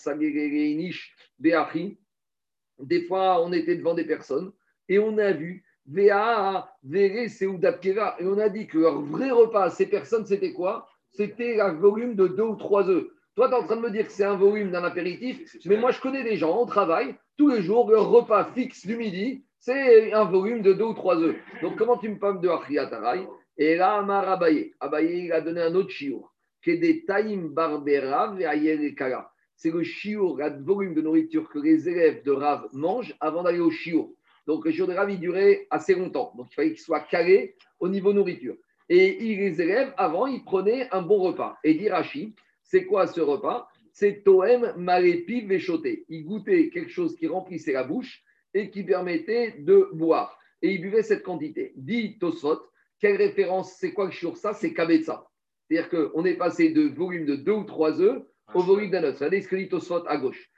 Des fois, on était devant des personnes et on a vu Vea, Vere, Seudapkeva. Et on a dit que leur vrai repas, ces personnes, c'était quoi? C'était un volume de deux ou trois œufs. Toi, tu es en train de me dire que c'est un volume d'un apéritif, mais moi, je connais des gens, on travaille, tous les jours, leur repas fixe du midi, c'est un volume de deux ou trois œufs. Donc, comment tu me parles de Achriatarai Et là, Amar Abaye, Abaye, il a donné un autre chiour, qui est des Taïm Barbera et Kala. C'est le chiour, le volume de nourriture que les élèves de Rav mangent avant d'aller au chiour. Donc, le chiour de Rav, il durait assez longtemps. Donc, il fallait qu'il soit calé au niveau nourriture. Et les élèves, avant, ils prenaient un bon repas. Et dit Rachid, c'est quoi ce repas? C'est Toem Malépi Véchoté. Il goûtait quelque chose qui remplissait la bouche et qui permettait de boire. Et il buvait cette quantité. Dit Tosfot, quelle référence C'est quoi le chiour Ça, c'est Kabetza. C'est-à-dire qu'on est passé de volume de deux ou trois œufs au volume d'un œuf. Regardez ce que dit Tosfot à gauche.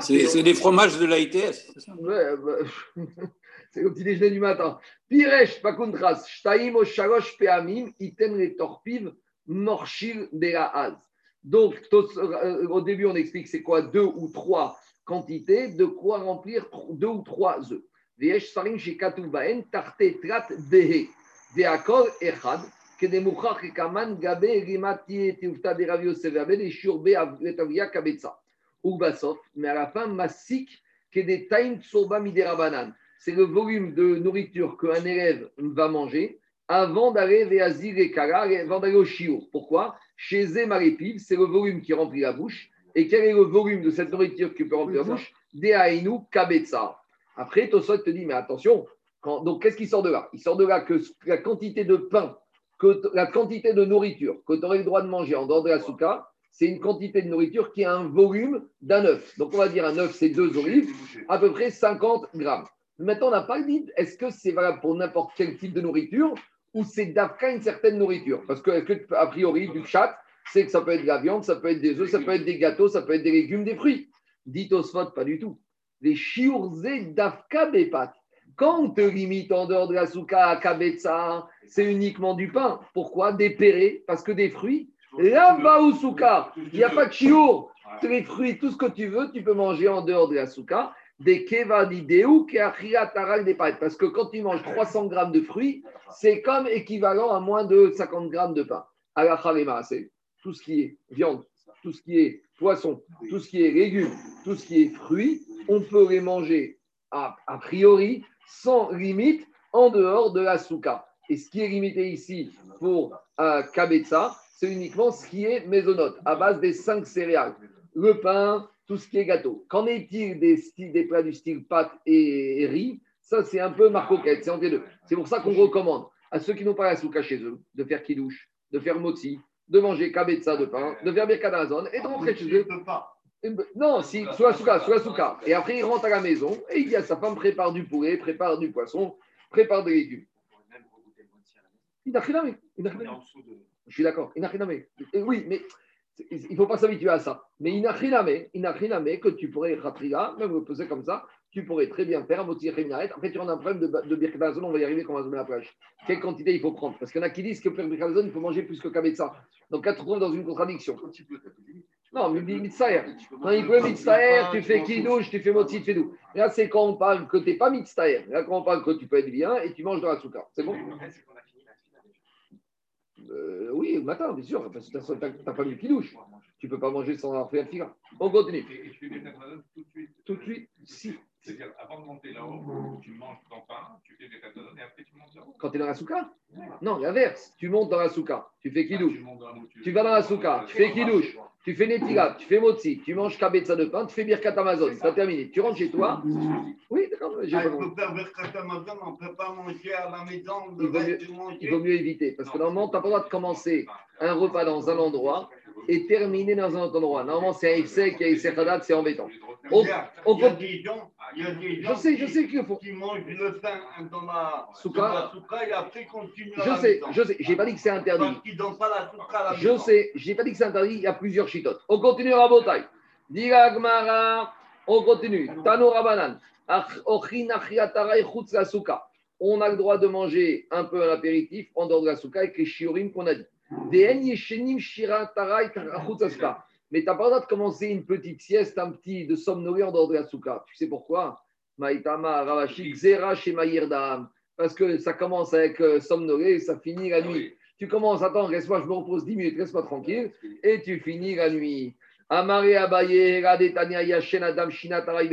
C'est des fromages de l'AITS, c'est ça ouais, bah, C'est le petit déjeuner du matin. Piresh, pakuntras, shtaim o shalosh peamim, item les torpiv, morchil de la donc, euh, au début, on explique c'est quoi deux ou trois quantités, de quoi remplir deux ou trois œufs. C'est le volume de nourriture qu'un élève va manger avant d'aller avant d'aller au chiour. Pourquoi? Chez c'est le volume qui remplit la bouche. Et quel est le volume de cette nourriture qui peut remplir la bouche Deainu Kabetsa. Après, Tosot te dit, mais attention, donc qu'est-ce qui sort de là? Il sort de là que la quantité de pain, que la quantité de nourriture que tu aurais le droit de manger en dehors de la souka, c'est une quantité de nourriture qui a un volume d'un œuf. Donc on va dire un œuf, c'est deux olives, à peu près 50 grammes. Maintenant, on n'a pas dit, est-ce que c'est valable pour n'importe quel type de nourriture ou c'est d'Afka une certaine nourriture? Parce que, que, a priori, du chat, c'est que ça peut être de la viande, ça peut être des œufs, ça peut être des gâteaux, ça peut être des légumes, des fruits. Dit Osfot, pas du tout. Les shiurze d'Afka Bepat. Quand on te limite en dehors de la souka à kabetsa, c'est uniquement du pain. Pourquoi? Des pérés, parce que des fruits. Là-bas souka, il n'y a pas de chiour. Les fruits, tout ce que tu veux, tu peux manger en dehors de la souka des kevadideu taral des pâtes. Parce que quand tu manges 300 grammes de fruits, c'est comme équivalent à moins de 50 grammes de pain. C'est tout ce qui est viande, tout ce qui est poisson, tout ce qui est légumes, tout ce qui est fruits, on peut les manger a, priori sans limite en dehors de la souka. Et ce qui est limité ici pour euh, Kabetza, c'est uniquement ce qui est mésonote, à base des cinq céréales. Le pain, tout ce qui est gâteau. Qu'en est-il des, plats du style pâte et, riz? Ça, c'est un peu marcoquette, c'est entre les deux. C'est pour ça qu'on recommande à ceux qui n'ont pas la souka chez eux de faire kidouche, de faire moti, de manger kabetza de pain, de faire birkadazon et de rentrer chez eux. Non, si, soit souka, soit souka. Et après, il rentre à la maison et il dit à sa femme prépare du poulet, prépare du poisson, prépare des légumes. Je suis d'accord. Oui, mais il ne faut pas s'habituer à ça. Mais inachiname, inachiname, que tu pourrais, ratriga, même le poser comme ça, tu pourrais très bien faire Après, tu rends un problème de, de birkabazon, on va y arriver quand on va se mettre à la plage. Quelle quantité il faut prendre? Parce qu'il y en a qui disent que pour birkabazon, il faut manger plus que kabetza. Donc là, tu te trouves dans une contradiction. Non, mais mitzahir. Quand il peut mitzahir, tu fais kidouche, tu fais moti, tu fais. Là, c'est quand on parle que tu n'es pas mitzahir. Là, quand on parle que tu peux être bien et tu manges dans la souka. C'est bon? Euh, oui, le matin, bien sûr, parce que tu n'as pas mis douche. Tu ne peux pas manger sans avoir fait un fila. On continue. Tout de suite? Tout de suite, si. C'est-à-dire, avant de monter là-haut, tu manges ton pain, tu fais des et après tu montes là-haut. Quand tu es dans la souka Non, l'inverse. Tu montes dans la souka, tu fais qui douche. tu, vas dans la souka, tu fais qui douche. Tu fais Netilat, tu fais Motsi, tu manges Kabetza de pain, tu fais Birkat Amazon, ça terminé. Tu rentres chez toi. Oui, d'accord. J'ai ah, peut faire Birkat Amazon, on ne peut pas manger à la maison. Il vaut, mieux, il vaut mieux éviter. Parce que normalement, tu n'as pas le droit de commencer un repas dans un endroit et terminer dans un autre endroit. Normalement, c'est un Ifsek, a Ifsek c'est embêtant. On, il y a des gens, il y a des gens je sais, je sais qu'il faut. qui mangent le pain dans la souka, et après continuent Je sais, je sais, j'ai pas dit que c'est interdit. Parce qu'ils n'ont pas la souka à la Je sais, j'ai pas dit que c'est interdit, il y a plusieurs chitotes. On continue à Botaï. Diga Gmara, on continue. Tano Rabanan. On a le droit de manger un peu un apéritif en dehors de la souka avec les chiorim qu'on a dit. Mais tu n'as pas le droit de commencer une petite sieste, un petit de somnolé en dehors de la souka. Tu sais pourquoi? Parce que ça commence avec euh, et ça finit la nuit. Tu commences, attends, laisse-moi, je me repose 10 minutes, laisse-moi tranquille, et tu finis la nuit. Amare Abaye, Radetania Yashen Adam Shina Tarai.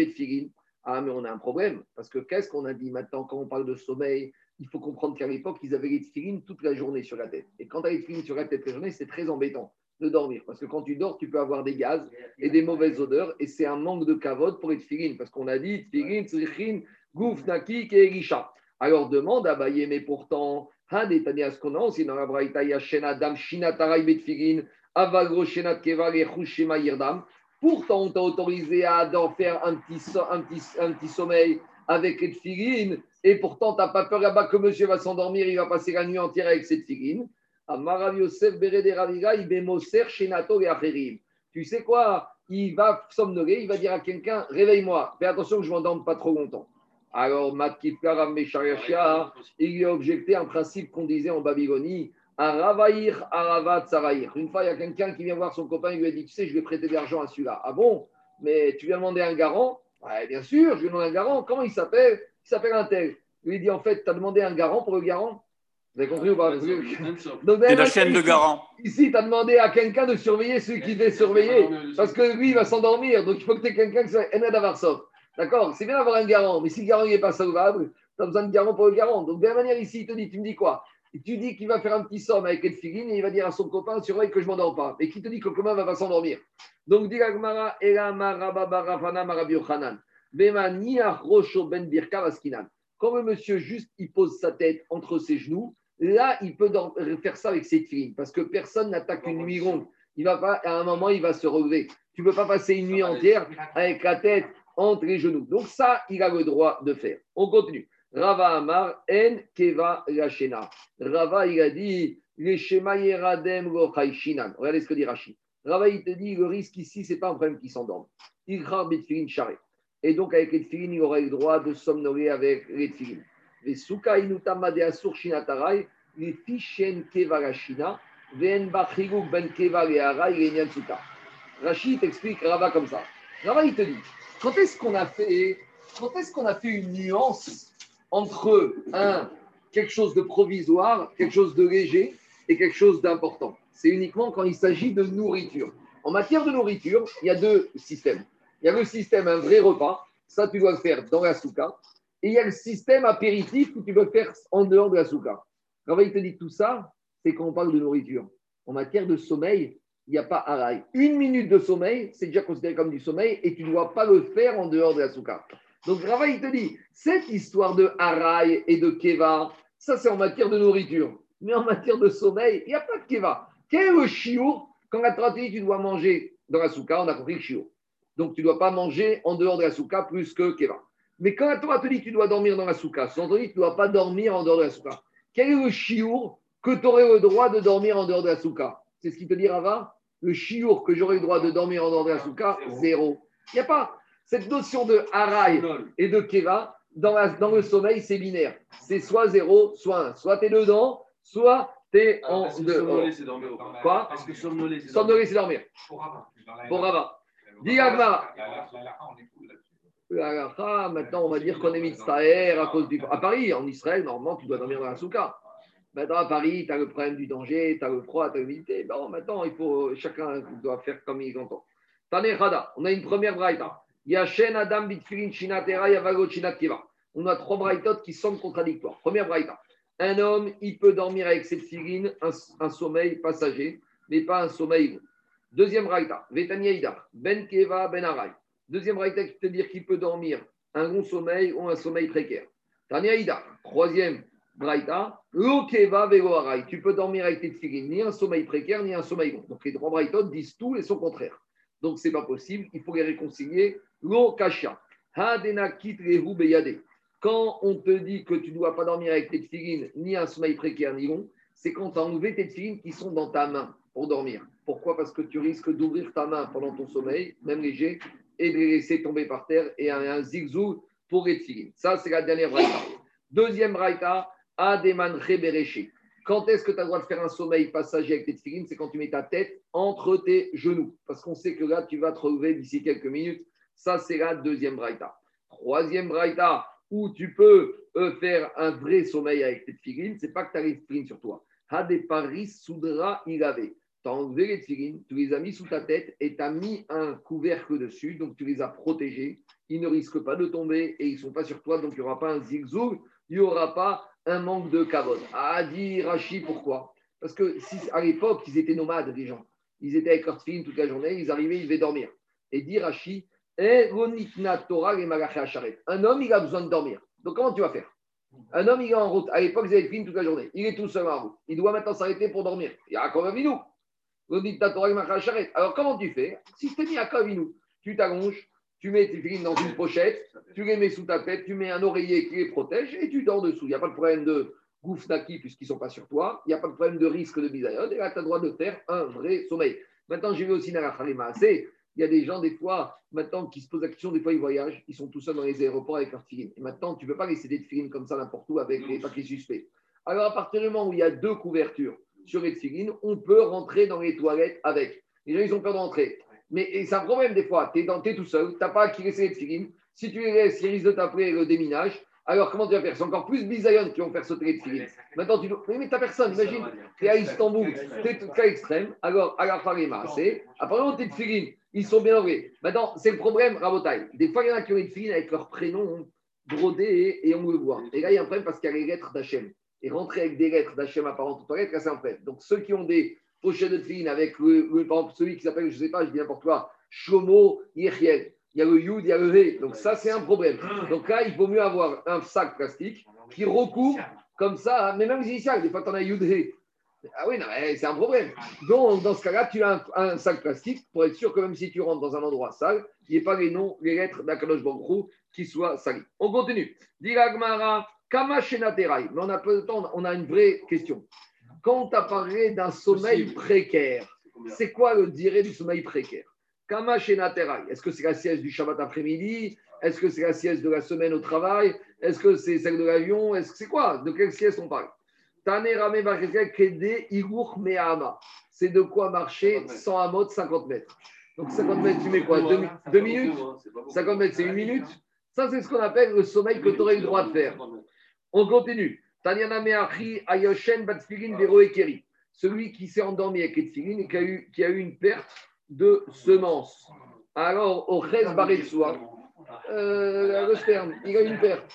Ah, mais on a un problème, parce que qu'est-ce qu'on a dit maintenant quand on parle de sommeil? Il faut comprendre qu'à l'époque, ils avaient les tefilines toute la journée sur la tête. Et quand tu as les tefilines sur la tête toute la journée, c'est très embêtant de dormir, parce que quand tu dors, tu peux avoir des gaz et des mauvaises odeurs, et c'est un manque de kavod pour les tefilines, parce qu'on a dit tefilin, tzrichin, gouf, nakik et elisha. Alors demande à Baye, mais pourtant, ce qu'on a aussi dans la Braïta, Betfilin, Avagro Shenat et. Pourtant, on t'a autorisé à faire un petit sommeil avec les tefilines, et pourtant, tu n'as pas peur là-bas que monsieur va s'endormir, il va passer la nuit entière avec ses Acherim. Tu sais quoi? Il va somnoler, il va dire à quelqu'un Réveille-moi, fais attention que je ne m'endorme pas trop longtemps. Alors, il lui a objecté un principe qu'on disait en Babylonie Aravaïr, Aravat, Saraïr. Une fois, il y a quelqu'un qui vient voir son copain, il lui a dit Tu sais, je vais prêter de l'argent à celui-là. Ah bon? Mais tu viens demander un garant? Ouais, bien sûr, je vais demander un garant. Comment il s'appelle? Il s'appelle un tel. Il lui dit En fait, tu as demandé un garant pour le garant? Vous avez compris ou pas? C'est la même chaîne de ici- garant. Ici, tu as demandé à quelqu'un de surveiller celui qui devait surveiller. Parce que lui, il va s'endormir. Donc, il faut que tu aies quelqu'un qui soit Enad Avarsov. D'accord? C'est bien d'avoir un garant. Mais si le garant n'est pas sauvable, tu as besoin de garant pour le garant. Donc, de la manière ici, il te dit Tu me dis quoi? Tu dis qu'il va faire un petit somme avec Edfigin et il va dire à son copain Surveille que je ne m'endors pas. Mais qui te dit que le copain va pas s'endormir? Donc, dit Agmara, Rosho Ben Birka. Quand le monsieur juste il pose sa tête entre ses genoux, là il peut faire ça avec ses filles parce que personne n'attaque une nuit longue. Il va pas, à un moment il va se relever. Tu ne peux pas passer une nuit entière avec la tête entre les genoux. Donc ça, il a le droit de faire. On continue. Rava Amar En Keva Lachena. Rava il a dit les Shema Yeradem Lo. Regardez ce que dit Rashi. Rava il te dit le risque ici c'est pas un problème qui s'endorme. Il Bitfilin Charé. Et donc, avec les tefilines, il aurait le droit de somnoler avec les tefilines. Les souka inutama de asur shinatarai, les fichen keva la shina, ven bachiluk ben keva le harai, les nyan souka. Rachid t'explique Rava comme ça. Rava, il te dit, quand est-ce qu'on a fait, quand est-ce qu'on a fait une nuance entre un, quelque chose de provisoire, quelque chose de léger et quelque chose d'important C'est uniquement quand il s'agit de nourriture. En matière de nourriture, il y a deux systèmes. Il y a le système un vrai repas, ça tu dois le faire dans la souka. Et il y a le système apéritif où tu dois le faire en dehors de la souka. Rava, il te dit tout ça, c'est quand on parle de nourriture. En matière de sommeil, il n'y a pas araï. Une minute de sommeil, c'est déjà considéré comme du sommeil et tu ne dois pas le faire en dehors de la souka. Donc Rava, il te dit, cette histoire de araï et de keva, ça c'est en matière de nourriture. Mais en matière de sommeil, il n'y a pas de keva. Quel est le chiour Quand la Torah te dit tu dois manger dans la souka, on a compris le chiour. Donc, tu ne dois pas manger en dehors de la souka plus que Keva. Mais quand la Torah te dit que tu dois dormir dans la souka, sous-entendu, tu ne dois pas dormir en dehors de la souka. Quel est le chiour que tu aurais le droit de dormir en dehors de la souka? C'est ce qu'il te dit Rava Le chiour que j'aurais le droit de dormir en dehors de la souka, zéro. Il n'y a pas. Cette notion de haraï et de Keva, dans, la- dans le sommeil, c'est binaire. C'est soit zéro, soit un. Soit tu es dedans, soit tu es en Ah, Est-ce que somnoler, c'est dormir ou pas Quoi? Est-ce que somnoler, c'est dormir dormir. Pour la- Pour Dis Agmara. La- maintenant, on va dire qu'on est mitztaher à cause du. À Paris, en Israël, normalement, tu dois dormir dans la souka. Maintenant, à Paris, tu as le problème du danger, tu as le froid, tu as l'humidité. Bon, maintenant, il faut, chacun doit faire comme il entend. Tane Chada, on a une première braïta. Yashen Adam Bitfilin Shinatera Yavagot Shinat Kiva. On a trois braïtotes qui semblent contradictoires. Première braïta. Un homme, il peut dormir avec cette filine un, sommeil passager, mais pas un sommeil. Deuxième braïta. Vetania Idar. Ben Keva Ben. Deuxième braïta qui peut dire qu'il peut dormir un long sommeil ou un sommeil précaire. Tania Idar. Troisième braïta. Lokeva Vego Arai. Tu peux dormir avec tes filines, ni un sommeil précaire, ni un sommeil long. Donc les trois braïtotes disent tout et son contraire. Donc c'est pas possible. Il faut les réconcilier. Quand on te dit que tu ne dois pas dormir avec tes filines, ni un sommeil précaire, ni long, c'est quand tu as enlevé tes filines qui sont dans ta main pour dormir. Pourquoi? Parce que tu risques d'ouvrir ta main pendant ton sommeil, même léger, et de les laisser tomber par terre et un, zigzou pour les filines. Ça, c'est la dernière braïta. Deuxième braïta, Ademan Bereché. Quand est-ce que tu as le droit de faire un sommeil passager avec tes filines C'est quand tu mets ta tête entre tes genoux. Parce qu'on sait que là, tu vas te relever d'ici quelques minutes. Ça, c'est la deuxième braïta. Troisième braïta, où tu peux euh, faire un vrai sommeil avec tes tefilines, c'est pas que tu as les tefilines sur toi. Hade Paris Soudra avait. Tu as enlevé les tefilines, tu les as mis sous ta tête et tu as mis un couvercle dessus, donc tu les as protégés. Ils ne risquent pas de tomber et ils ne sont pas sur toi, donc il n'y aura pas un zigzag, il n'y aura pas un manque de cavode. Ah, Rachi, pourquoi? Parce que si, à l'époque, ils étaient nomades, les gens. Ils étaient avec leur tefilines toute la journée, ils arrivaient, ils devaient dormir. Et dit Rachi, un homme, il a besoin de dormir. Donc, comment tu vas faire? Un homme, il est en route. À l'époque, ils avaient fini toute la journée. Il est tout seul en route. Il doit maintenant s'arrêter pour dormir. Il y a un Avinu. Alors, comment tu fais? Si tu mis à Avinu, tu t'allonges, tu mets tes filines dans une pochette, tu les mets sous ta tête, tu mets un oreiller qui les protège et tu dors dessous. Il n'y a pas de problème de goufnaki puisqu'ils ne sont pas sur toi. Il n'y a pas de problème de risque de bisaïon. Et là, tu as le droit de faire un vrai sommeil. Maintenant, j'ai vu aussi dans la c'est il y a des gens, des fois, maintenant, qui se posent la question, des fois, ils voyagent, ils sont tout seuls dans les aéroports avec leurs filines. Et maintenant, tu ne peux pas laisser des filines comme ça n'importe où avec les papiers suspects. Alors, à partir du moment où il y a deux couvertures sur les filines, on peut rentrer dans les toilettes avec. Les gens, ils ont peur d'entrer. Mais c'est un problème, des fois. Tu es, tout seul, tu n'as pas à qui laisser les filines. Si tu les laisses, ils risquent de t'appeler le déminage. Alors, comment tu vas faire? C'est encore plus bisaillon qui vont faire sauter les filines. Maintenant, tu mais tu n'as personne. Imagine, tu es à Istanbul, tu es tout cas extrême. Alors, à la Farima, c'est. Apparemment, tes filines ils sont bien enlevés. Maintenant, c'est le problème, Rabotai. Des fois, il y en a qui ont une fille avec leur prénom brodé et, on le voit. Et là, il y a un problème parce qu'il y a les lettres d'Hachem. Et rentrer avec des lettres d'Hachem apparentes aux c'est un problème. Donc, ceux qui ont des pochettes de filles avec le, par exemple, celui qui s'appelle, je ne sais pas, je dis n'importe quoi, Shlomo Yechiel. Il y a le Yud, il y a le V. Donc, ça, c'est un problème. Donc là, il vaut mieux avoir un sac plastique qui recouvre comme ça, mais même les initiales, des fois, tu en as Yud ah oui, c'est un problème. Donc, dans ce cas-là, tu as un, sac plastique pour être sûr que même si tu rentres dans un endroit sale, il n'y ait pas les noms, les lettres d'Akadosh Baruch qui soient salis. On continue. Diragmara, Kama Mais on a peu de temps, on a une vraie question. Quand tu as parlé d'un sommeil précaire, c'est quoi le diré du sommeil précaire? Kama Est-ce que c'est la sieste du Shabbat après-midi? Est-ce que c'est la sieste de la semaine au travail? Est-ce que c'est celle de l'avion? Est-ce que c'est quoi? De quelle sieste on parle? C'est de quoi marcher 100 amot, 50 mètres. Donc 50 mètres, tu mets quoi 2 minutes 50 mètres, c'est une minute. Ça, c'est ce qu'on appelle le sommeil que tu aurais le droit de faire. On continue. Celui qui s'est endormi avec les et qui a, eu, qui a eu une perte de semences. Alors, au Chez Baretsua, euh, le sperme, il a eu une perte.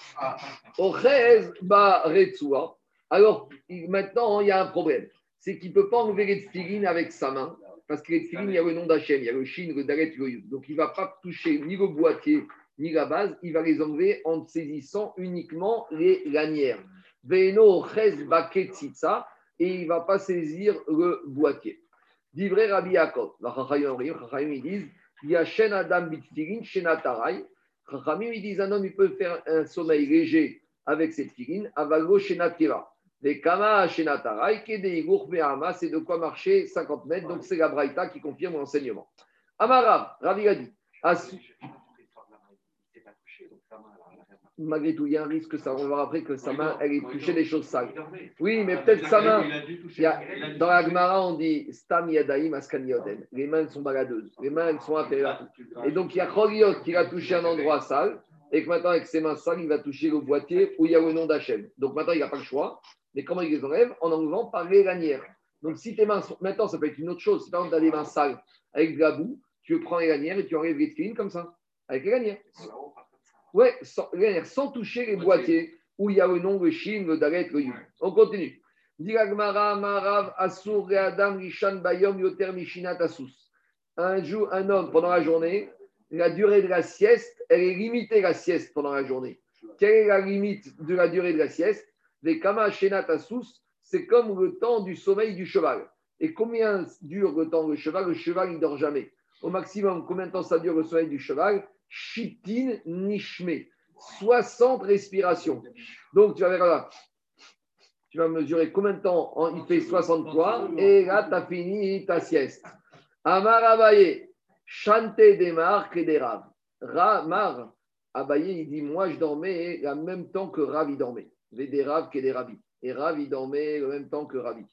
Au Chez Baretsua, alors, maintenant, il y a un problème. C'est qu'il ne peut pas enlever les tefilines avec sa main, parce que les tefilines, il y a le nom d'Hachem, il y a le Shin, le Dalet, le Yud. Donc, il ne va pas toucher ni le boîtier, ni la base, il va les enlever en saisissant uniquement les lanières. Veno ches baketzitza, et il ne va pas saisir le boîtier. Divré Rabbi Yaakov. ils disent, il y a Shen Adam bitfilin, Shen ils disent, un homme, il peut faire un sommeil léger avec cette filine, avalo Shenatira. Les Kama Shenatarai, c'est de quoi marcher 50 mètres. Donc, c'est la Braïta qui confirme l'enseignement. Amara, Ravi a dit. Malgré tout, il y a un risque, ça, on va voir après que sa main, elle est touchée des choses sales. Oui, mais peut-être sa main. dans la Gemara, on dit Stam Yadaim Askan Les mains, sont baladeuses. Les mains, sont intérieures. Et donc, il y a Choliot qui a touché un endroit sale et que maintenant, avec ses mains sales, il va toucher le boîtier où il y a le nom d'Hachem. Donc maintenant, il n'a pas le choix. Mais comment il les enlève En enlevant par les lanières. Donc si tes mains sont... Maintenant, ça peut être une autre chose. Si par exemple, tu as des mains sales avec de la boue, tu prends les lanières et tu enlèves les filines comme ça, avec les lanières. Ouais, sans, les lanières, sans toucher les boîtiers où il y a le nom, le shin, le dalet, le. On continue. Un jour, un homme, pendant la journée, la durée de la sieste, elle est limitée, la sieste, pendant la journée. Quelle est la limite de la durée de la sieste? C'est comme le temps du sommeil du cheval. Et combien dure le temps du cheval? Le cheval, il dort jamais. Au maximum, combien de temps ça dure le sommeil du cheval? Chitin nishme. 60 respirations. Donc, tu vas. Tu mesurer combien de temps il fait 60 fois. Et là, tu as fini ta sieste. Amar Abaye, chante des marques et des raves. Ramar, Abaye, il dit Moi, je dormais en même temps que Rav, il dormait des Rav que des Ravi. Et Rav, il dormait le même temps que Rabbi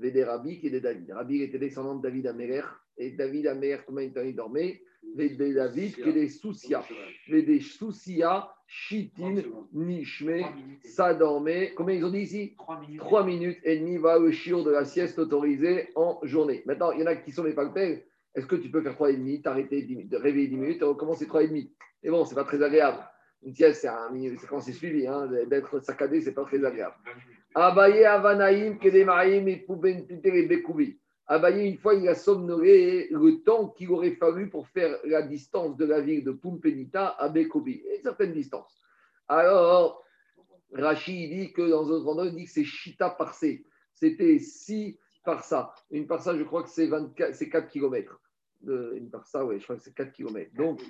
qui est de David. Rabbi était descendant de David Améler. Et David Améler, combien de temps il dormait Védé David qui est des Soucia. Védé Soucia, Chitin, Nishme, ça dormait. Combien ils ont dit ici? 3 minutes. et demie va le chiot de la sieste autorisée en journée. Maintenant, il y en a qui sont les palpels. Est-ce que tu peux faire 3 et demi, t'arrêter, de réveiller 10 minutes et recommencer 3 et demi? Et bon, c'est pas très agréable. Une sieste, c'est quand c'est suivi. Hein, D'être saccadé, c'est pas très agréable. Abaye Avanaïm, Kedemaïm et et Bekoubi. Abaye, une fois, il a somnolé le temps qu'il aurait fallu pour faire la distance de la ville de Pumpenita à Bekoubi, une certaine distance. Alors, Rachid dit que dans un endroit, il dit que c'est Chita Parsé. C'était 6 parsa. Une parsa, je crois que c'est 4 km. Une parsa, oui, je crois que c'est 4 km. Donc,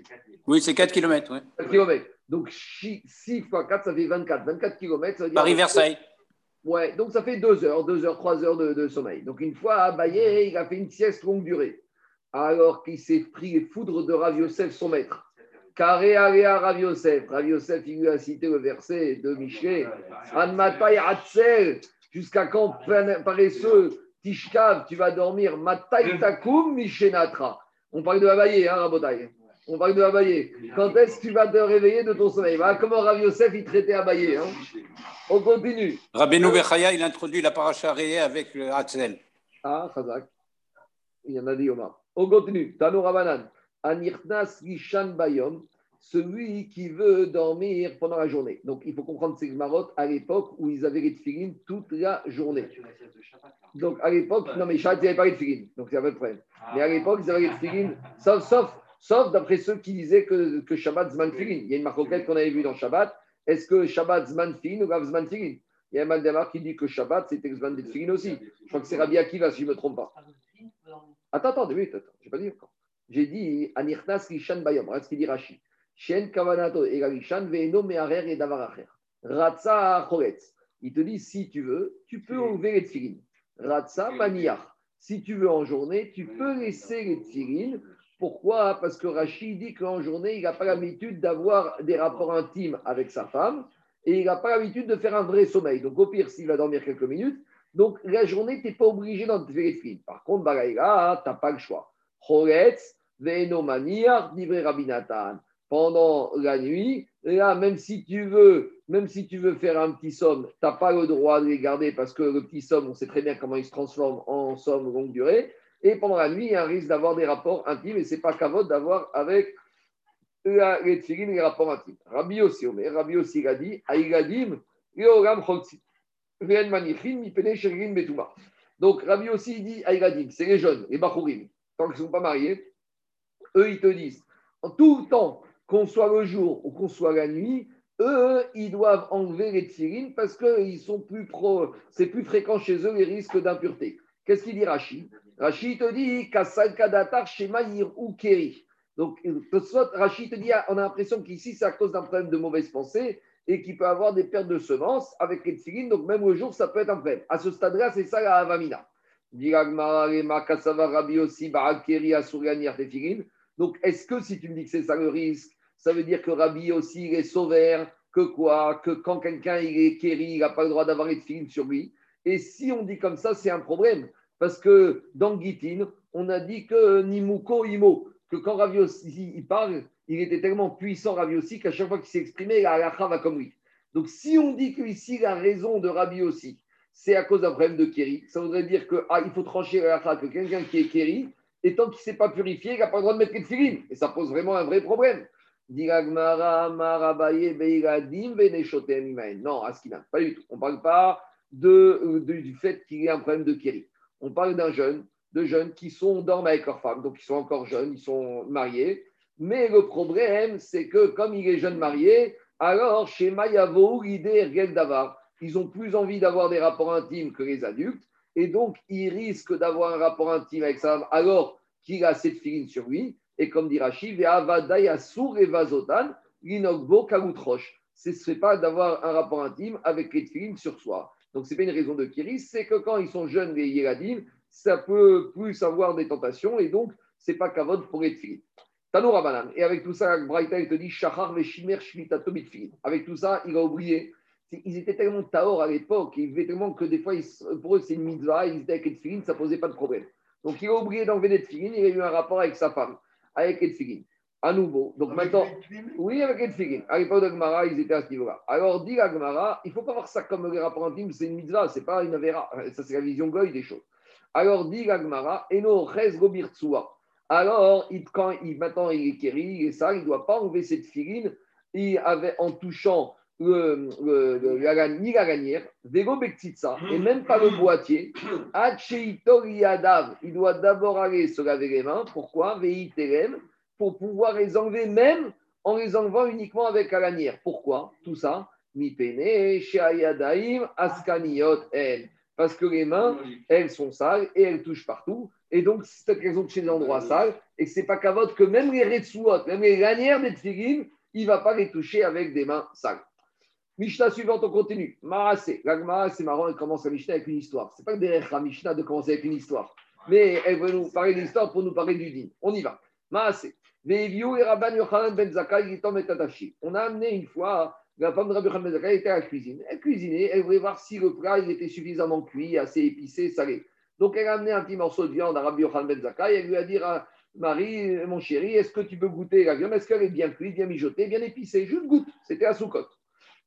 oui, c'est 4 km. Ouais. 4 km. Donc, 6 fois 4, ça fait 24. 24 km, Paris-Versailles. Ouais, donc ça fait deux heures, deux heures, trois heures de, sommeil. Donc une fois à Baye, il a fait une sieste longue durée, alors qu'il s'est pris les foudres de Rav Yosef, son maître. Carré à Rav Yosef. Rav Yosef, il lui a cité le verset de Michelet. Anmatai Atzel, jusqu'à quand paresseux, Tishkav, tu vas dormir, Matai Takum Mishenatra. On parle de Abaye, hein, Rabotai. On parle de Abaye. Quand est-ce que tu vas te réveiller de ton sommeil? Voilà Comment Rav Yosef, il traitait Abaye hein? On continue. Rabbeinu Bechaya, il introduit la paracha avec le Hatzel. Ah, Chazak. Il y en a dit Omar. On continue. Tano Rabanan. Anirtnas Gishan Bayom, celui qui veut dormir pendant la journée. Donc, il faut comprendre ces marottes à l'époque où ils avaient les tefilines toute la journée. Donc, à l'époque, non, mais Shabbat, ils n'avaient pas les tefilines. Donc, c'est un peu le problème. Mais à l'époque, ils avaient les tefilines, sauf, sauf, sauf d'après ceux qui disaient que, que Shabbat, Zman Il y a une marque qu'on avait vue dans Shabbat est-ce que Shabbat Zman ou Gav Zman Il y a un Mandamar qui dit que Shabbat, c'est Zman aussi. Je crois que c'est Rabbi Akiva, si je ne me trompe pas. Attends, attends, deux minutes, attends, je n'ai pas dit encore. J'ai dit Anirtas Rishan Bayom, ce qu'il dit Rashi. Shen Kavanato et Veeno Mearer et Davaracher. Ratsa Choretz. Il te dit si tu veux, tu peux enlever les tfilin. Ratsa Maniach. Si tu veux en journée, tu peux laisser les tfilin pourquoi? Parce que Rachid dit qu'en journée, il n'a pas l'habitude d'avoir des rapports intimes avec sa femme et il n'a pas l'habitude de faire un vrai sommeil. Donc, au pire, s'il va dormir quelques minutes, donc la journée, tu n'es pas obligé d'en faire les Par contre, tu n'as pas le choix. Choretz, Venomaniar, Divré Rabinatan. Pendant la nuit, là, même si tu veux, même si tu veux faire un petit somme, tu n'as pas le droit de les garder parce que le petit somme, on sait très bien comment il se transforme en somme longue durée. Et pendant la nuit, il y a un risque d'avoir des rapports intimes et ce n'est pas cavode d'avoir avec les tfilines les rapports intimes. Rabbi aussi, Rabbi aussi a dit Aïgadim, donc Rabbi aussi dit Aïgadim, c'est les jeunes, les Bachurim, tant qu'ils ne sont pas mariés, eux ils te disent, en tout temps, qu'on soit le jour ou qu'on soit la nuit, eux, ils doivent enlever les tfilines parce que c'est plus fréquent chez eux les risques d'impureté. Qu'est-ce qu'il dit Rachid Rachid te dit Kasalkadatar Shema ou Keri. Donc, Rachid te dit on a l'impression qu'ici, c'est à cause d'un problème de mauvaise pensée et qu'il peut avoir des pertes de semences avec les tfilines. Donc, même au jour, ça peut être un problème. À ce stade-là, c'est ça la Avamina. Donc, est-ce que si tu me dis que c'est ça le risque, ça veut dire que Rabbi aussi il est sauveur, que quoi Que quand quelqu'un il est kéri, il n'a pas le droit d'avoir les tfilines sur lui. Et si on dit comme ça, c'est un problème. Parce que dans Gitin, on a dit que Nimuko Imo, que quand Ravi aussi il parle, il était tellement puissant Ravi aussi qu'à chaque fois qu'il exprimé, la halakha va comme lui. Donc si on dit qu'ici la raison de Rabbi aussi, c'est à cause d'un problème de Kéri, ça voudrait dire qu'il ah, faut trancher la halakha, que quelqu'un qui est Kéri, et tant qu'il ne s'est pas purifié, il n'a pas le droit de mettre les filines. Et ça pose vraiment un vrai problème. Non, à ce pas du tout. On ne parle pas de, du fait qu'il y ait un problème de Kéri. On parle d'un jeune, de jeunes qui sont dorment avec leur femme, donc ils sont encore jeunes, ils sont mariés. Mais le problème, c'est que comme il est jeune marié, alors chez Mayavo, l'idée d'avoir, ils ont plus envie d'avoir des rapports intimes que les adultes, et donc ils risquent d'avoir un rapport intime avec sa femme alors qu'il a cette filine sur lui. Et comme dit Rachid. Ce ne serait pas d'avoir un rapport intime avec les sur soi. Donc, ce n'est pas une raison de kiris, c'est que quand ils sont jeunes, les yéradim, ça peut plus avoir des tentations et donc, ce n'est pas kavod pour être filin. Tanoura Banan. Et avec tout ça, Braïta, il te dit Shachar Veshimer Avec tout ça, il a oublié ils étaient tellement taor à l'époque, ils vivaient tellement que des fois, pour eux, c'est une mitzvah, ils étaient avec les tefilines, ça posait pas de problème. Donc, il a oublié d'enlever les tefilines, il a eu un rapport avec sa femme, avec tefilines. À nouveau. Donc maintenant, oui, avec tefilines. À l'époque de Gmara, ils étaient à ce niveau-là. Alors, dit la il ne faut pas voir ça comme les rapports c'est une mitzvah, c'est pas une avéra. Ça, c'est la vision goy des choses. Alors, dit la Gmara, Eno ches gobirtsua. Alors, il, quand il, maintenant il est kéri, il est sale, il ne doit pas enlever cette filine il avait, en touchant le, le, le, la, ni la lanière, et même pas le boîtier. il doit d'abord aller se laver les mains. Pourquoi? Pour pouvoir les enlever même en les enlevant uniquement avec la lanière. Pourquoi? Tout ça Parce que les mains, elles sont sales et elles touchent partout. Et donc, c'est qu'elles ont touché des endroits sales. Et c'est pas qu'à votre que même les retsuot, même les lanières des tfilines, il ne va pas les toucher avec des mains sales. Mishnah suivante, on continue. Marasé. La c'est marrant, elle commence la Mishnah avec une histoire. Ce n'est pas derrière la Mishnah de commencer avec une histoire. Mais elle veut nous parler d'histoire pour nous parler du din. On y va. Marasé. Ben on a amené une fois la femme de Rabbi Yochanan Ben Zakkai était à la cuisine. Elle cuisinait, elle voulait voir si le plat était suffisamment cuit, assez épicé, salé. Donc elle a amené un petit morceau de viande à Rabbi Yochanan Ben Zakkai. Elle lui a dit Marie, mon chéri, est-ce que tu peux goûter la viande? Est-ce qu'elle est bien cuite, bien mijotée, bien épicée? Juste goûte. C'était à Soukot.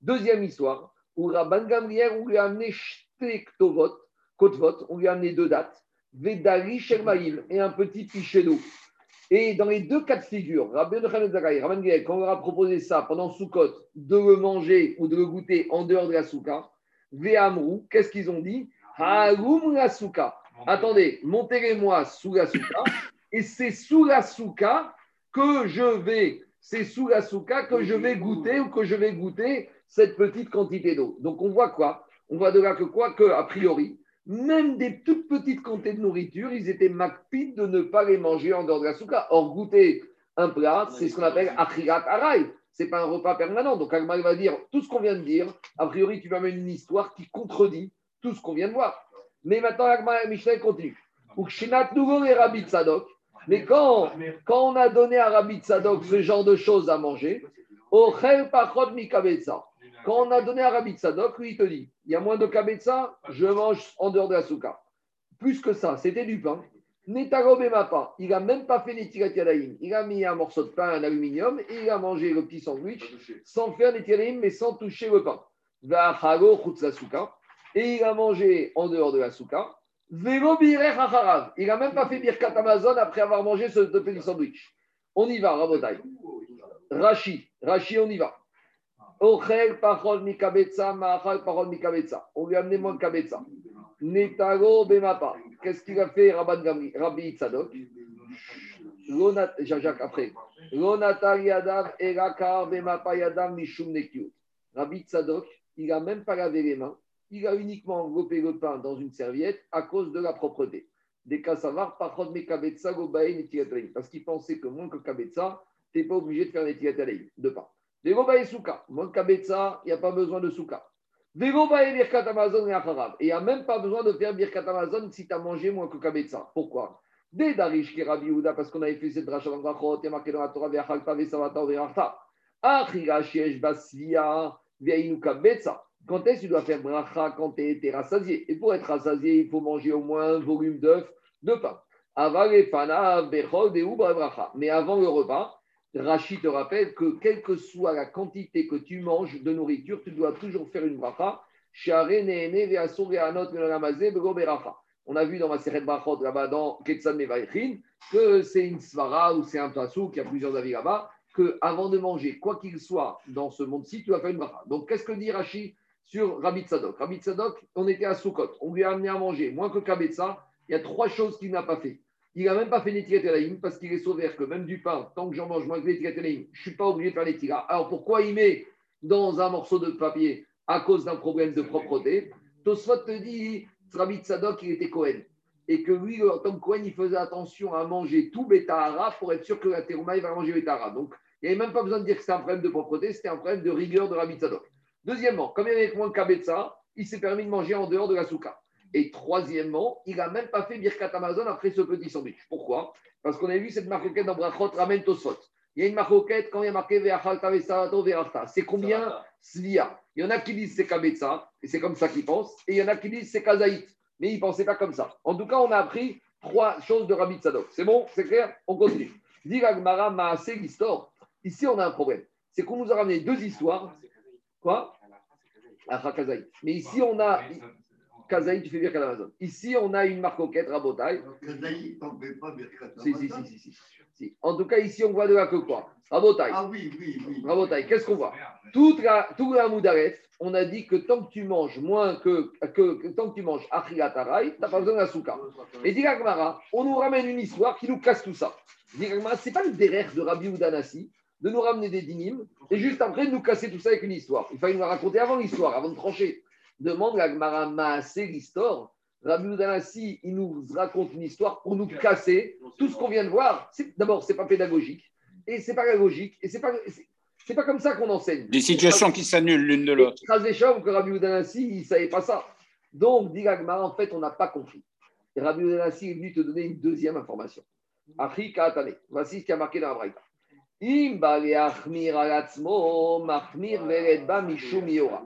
Deuxième histoire, où Rabban Gamriel, on lui a amené Shtektovot, Kotvot, on lui a amené deux dates, Vedali Shermaïl et un petit pichet d'eau. Et dans les deux cas de figure, Rabban Gamriel, quand on leur a proposé ça pendant Soukot, de le manger ou de le goûter en dehors de la souka, Ve'amrou, qu'est-ce qu'ils ont dit? Haroum la souka. Attendez, montez-les-moi sous la souka, et c'est sous la souka que je vais, c'est sous la souka que je vais goûter ou que je vais goûter cette petite quantité d'eau. Donc on voit quoi? On voit de là que quoi? Que, a priori, même des toutes petites quantités de nourriture, ils étaient macpides de ne pas les manger en dehors de la souka. Or, goûter un plat, c'est ce qu'on appelle achirat araï. Ce n'est pas un repas permanent. Donc, Agma va dire tout ce qu'on vient de dire. A priori, tu vas mettre une histoire qui contredit tout ce qu'on vient de voir. Mais maintenant, Agma Michel continue. Mais quand, quand on a donné à Rabbi Tzadok ce genre de choses à manger, quand on a donné à Rabbi Tzadok, lui, il te dit il y a moins de kabetza, je mange en dehors de la souka. Plus que ça, c'était du pain. Netarobe mapa, il n'a même pas fait netirat Il a mis un morceau de pain, un aluminium, et il a mangé le petit sandwich sans faire netirat mais sans toucher le pain. Et il a mangé en dehors de la souka. Il n'a même pas fait birkat Amazon après avoir mangé ce petit sandwich. On y va, Rabotai. Rashi, Rashi, on y va. Ochel parol mikabetza, mahal parol mikabetza. On lui a amené moins de kabetza. Netago bemapa. Qu'est-ce qu'il a fait Rabban Gamri, Rabbi Tzadok Jacques après. Lonatar yadav erakar bemapa yadav mishum nekiut. Rabbi Tzadok, il n'a même pas lavé les mains. Il a uniquement enveloppé le pain dans une serviette à cause de la propreté. Des cas savar, parol mikabetza gobain et Parce qu'il pensait que moins que kabetza, tu n'es pas obligé de faire les tirataleim de pain. Vegoba et souka. Moins kabetza, il n'y a pas besoin de souka. Vegoba et birkat amazon et acharav. Et il n'y a même pas besoin de faire birkat amazon si tu as mangé moins que kabetza. Pourquoi? Dès Darish qui Rabbi Yehuda, parce qu'on avait fait cette dracha dans Brachot, a marqué dans la Torah, Ve'achalta ve'savata ve'arta. Achira shiesh basvia ve'inu kabetza. Quand est-ce que tu dois faire bracha quand tu es rassasié? Et pour être rassasié, il faut manger au moins un volume d'œuf de pain. Mais avant le repas, Rachid te rappelle que quelle que soit la quantité que tu manges de nourriture, tu dois toujours faire une bracha. On a vu dans ma série de brachot là-bas dans Ketsan Mevaïchin que c'est une svara ou c'est un tassou qui a plusieurs avis là-bas, qu'avant de manger, quoi qu'il soit dans ce monde-ci, tu dois faire une bracha. Donc qu'est-ce que dit Rachid sur Rabbi Tzadok? Rabbi Tzadok, on était à Soukot, on lui a amené à manger moins que Kabetza, il y a trois choses qu'il n'a pas fait. Il n'a même pas fait Netirat parce qu'il est sauvé que même du pain, tant que j'en mange moins que Netirat je ne suis pas obligé de faire Netirat. Alors pourquoi il met dans un morceau de papier à cause d'un problème de propreté? Tosfot te dit, Rabbi Tzadok, il était Cohen. Et que lui, en tant que Cohen, il faisait attention à manger tout Betahara pour être sûr que la terouma, il va manger Betahara. Donc, il n'y avait même pas besoin de dire que c'était un problème de propreté, c'était un problème de rigueur de Rabbi Tzadok. Deuxièmement, comme il y avait moins de Kabetza, il s'est permis de manger en dehors de la souka. Et troisièmement, il n'a même pas fait Birkat Amazon après ce petit sandwich. Pourquoi? Parce qu'on a vu cette marque dans Brachot Ramen Tosfot. Il y a une marquette quand il y a marqué Ve'achalta ve'sarato ve'arta. C'est combien? Svia. Il y en a qui disent c'est Kabetza, et c'est comme ça qu'ils pensent, et il y en a qui disent c'est Kazaït, mais ils ne pensaient pas comme ça. En tout cas, on a appris trois choses de Rabbi Tzadok. C'est bon? C'est clair? On continue. Dit Gagmara Maase l'histoire. Ici, on a un problème. C'est qu'on nous a ramené deux histoires. Quoi? Kazaït. Mais ici, on a. Kazaït, tu fais bien Amazon. Ici, on a une marcoquette, Rabotai. Kazaï, t'en fais pas Birkat Si, si, si, si, si, si. En tout cas, ici, on voit de là que quoi Rabotai. Ah oui, oui, oui. Rabotai, qu'est-ce qu'on voit? Toute la, tout la Moudaref, on a dit que tant que tu manges moins que, que, que tant que tu manges Achilatarai, tu n'as pas besoin d'un souka. Et dit on nous ramène une histoire qui nous casse tout ça. Dit Gagmara, c'est pas le derrière de Rabbi Oudanassi de nous ramener des dynimes et juste après de nous casser tout ça avec une histoire. Il fallait nous la raconter avant l'histoire, avant de trancher. Demande la Gagmara Maasé l'histoire. Rabbi Oudanassi, il nous raconte une histoire pour nous casser tout ce qu'on vient de voir. D'abord, c'est pas pédagogique et c'est pas pédagogique et c'est pas c'est- pas comme ça qu'on enseigne. Des situations qui s'annulent l'une de l'autre. Chazécham, que Rabbi Oudanassi, il ne savait pas ça. Donc, dit Gagmara, en fait, on n'a pas compris. Et Rabbi Oudanassi est venu te donner une deuxième information. Kaatane. Voici ce qui a marqué dans la. Im yora.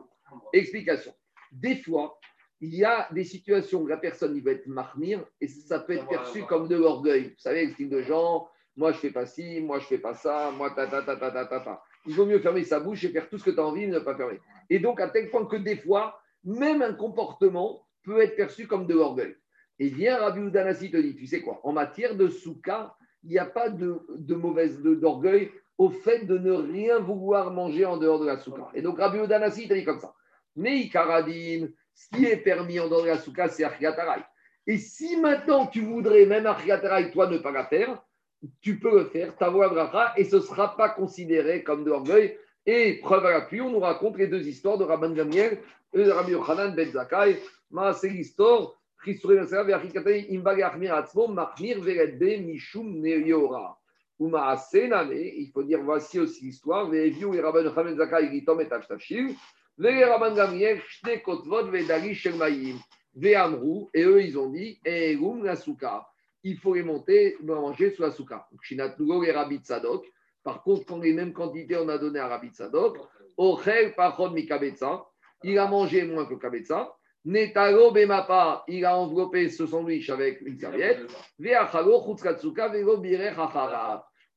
Explication. Des fois, il y a des situations où la personne il va être mahmir et ça peut être perçu comme de l'orgueil. Vous savez, le style de gens, moi je fais pas ci, moi je fais pas ça, moi ta ta ta ta ta ta ta. Il vaut mieux fermer sa bouche et faire tout ce que tu as envie, mais ne pas fermer. Et donc, à tel point que des fois, même un comportement peut être perçu comme de l'orgueil. Et vient Rabbi Oudanassi te dit, tu sais quoi, en matière de souka, il n'y a pas de, de mauvaise d'orgueil au fait de ne rien vouloir manger en dehors de la souka. Et donc Rabbi Oudanassi te dit comme ça. Mais Ikaradin, ce qui est permis en la souka, c'est Achriatarai. Et si maintenant tu voudrais, même Achriatarai, toi, ne pas la faire, tu peux le faire, ta voix et ce ne sera pas considéré comme de l'orgueil. Et preuve à l'appui, on nous raconte les deux histoires de Rabban Gamliel et de Rabbi Ben Zakkai. Ma, c'est l'histoire. Christouré Ben Zakkai, ve'achikatei, imbag achmir atzmo, machmir veredbe, mishum neora. Ou ma'asenane, il faut dire, voici aussi l'histoire. Et eux, ils ont dit, souka il faut les monter, manger sous la souka. Par contre, quand les mêmes quantités on a donné à Rabbi Kabetza, il a mangé moins que Kabetza. Netalo Bemapa, il a enveloppé ce sandwich avec une serviette.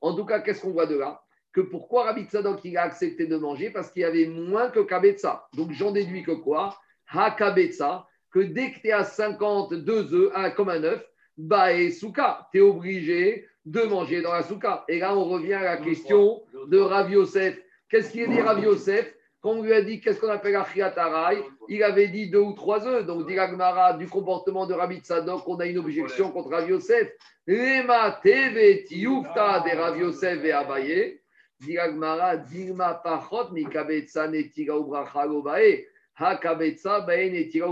En tout cas, qu'est-ce qu'on voit de là? Que pourquoi Rabbi Tzadok il a accepté de manger Parce qu'il y avait moins que Kabetza. Donc j'en déduis que quoi? Ha Kabetza, que dès que tu es à 52 œufs, un comme un œuf, bah et souka, tu es obligé de manger dans la souka. Et là, on revient à la question de Rav Yosef. Qu'est-ce qu'il a dit Rav Yosef? Quand on lui a dit qu'est-ce qu'on appelle Achiatarai, il avait dit deux ou trois œufs. Donc, dit Gmara, du comportement de Rabbi Tzadok, on a une objection contre Rav Yosef. Lema teve de Rav Yosef et Abaye. Dit Gmara, Dilma pachot mi kabetza netira ubracha lobae. Ha kabetza bae netira.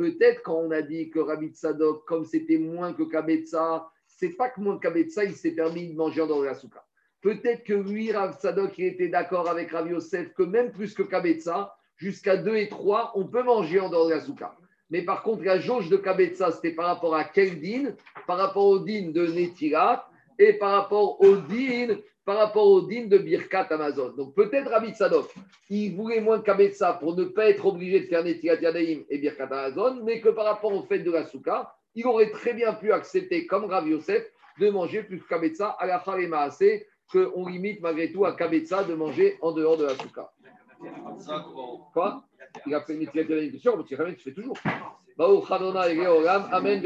Peut-être quand on a dit que Rabbi Tzadok, comme c'était moins que Kabetza, c'est pas que moins que Kabetza, il s'est permis de manger de la souka. Peut-être que lui, Rav Tzadok, il était d'accord avec Rav Yosef que même plus que Kabetza, jusqu'à 2 et 3, on peut manger en dehors de la souka. Mais par contre, la jauge de Kabetza, c'était par rapport à quel din? Par rapport au din de Netirat et par rapport au din, par rapport au din de Birkat Amazon. Donc peut-être Rabbi Tzadok, il voulait moins Kabetza pour ne pas être obligé de faire Netirat Yadaim et Birkat Amazon, mais que par rapport au fait de la souka, il aurait très bien pu accepter, comme Rav Yosef, de manger plus Kabetza à la Khalema assez, qu'on limite malgré tout à Kabetza de manger en dehors de la souka. Quoi? Il a fait une Netirat Yadaim, bien sûr, tu fais toujours. Amen.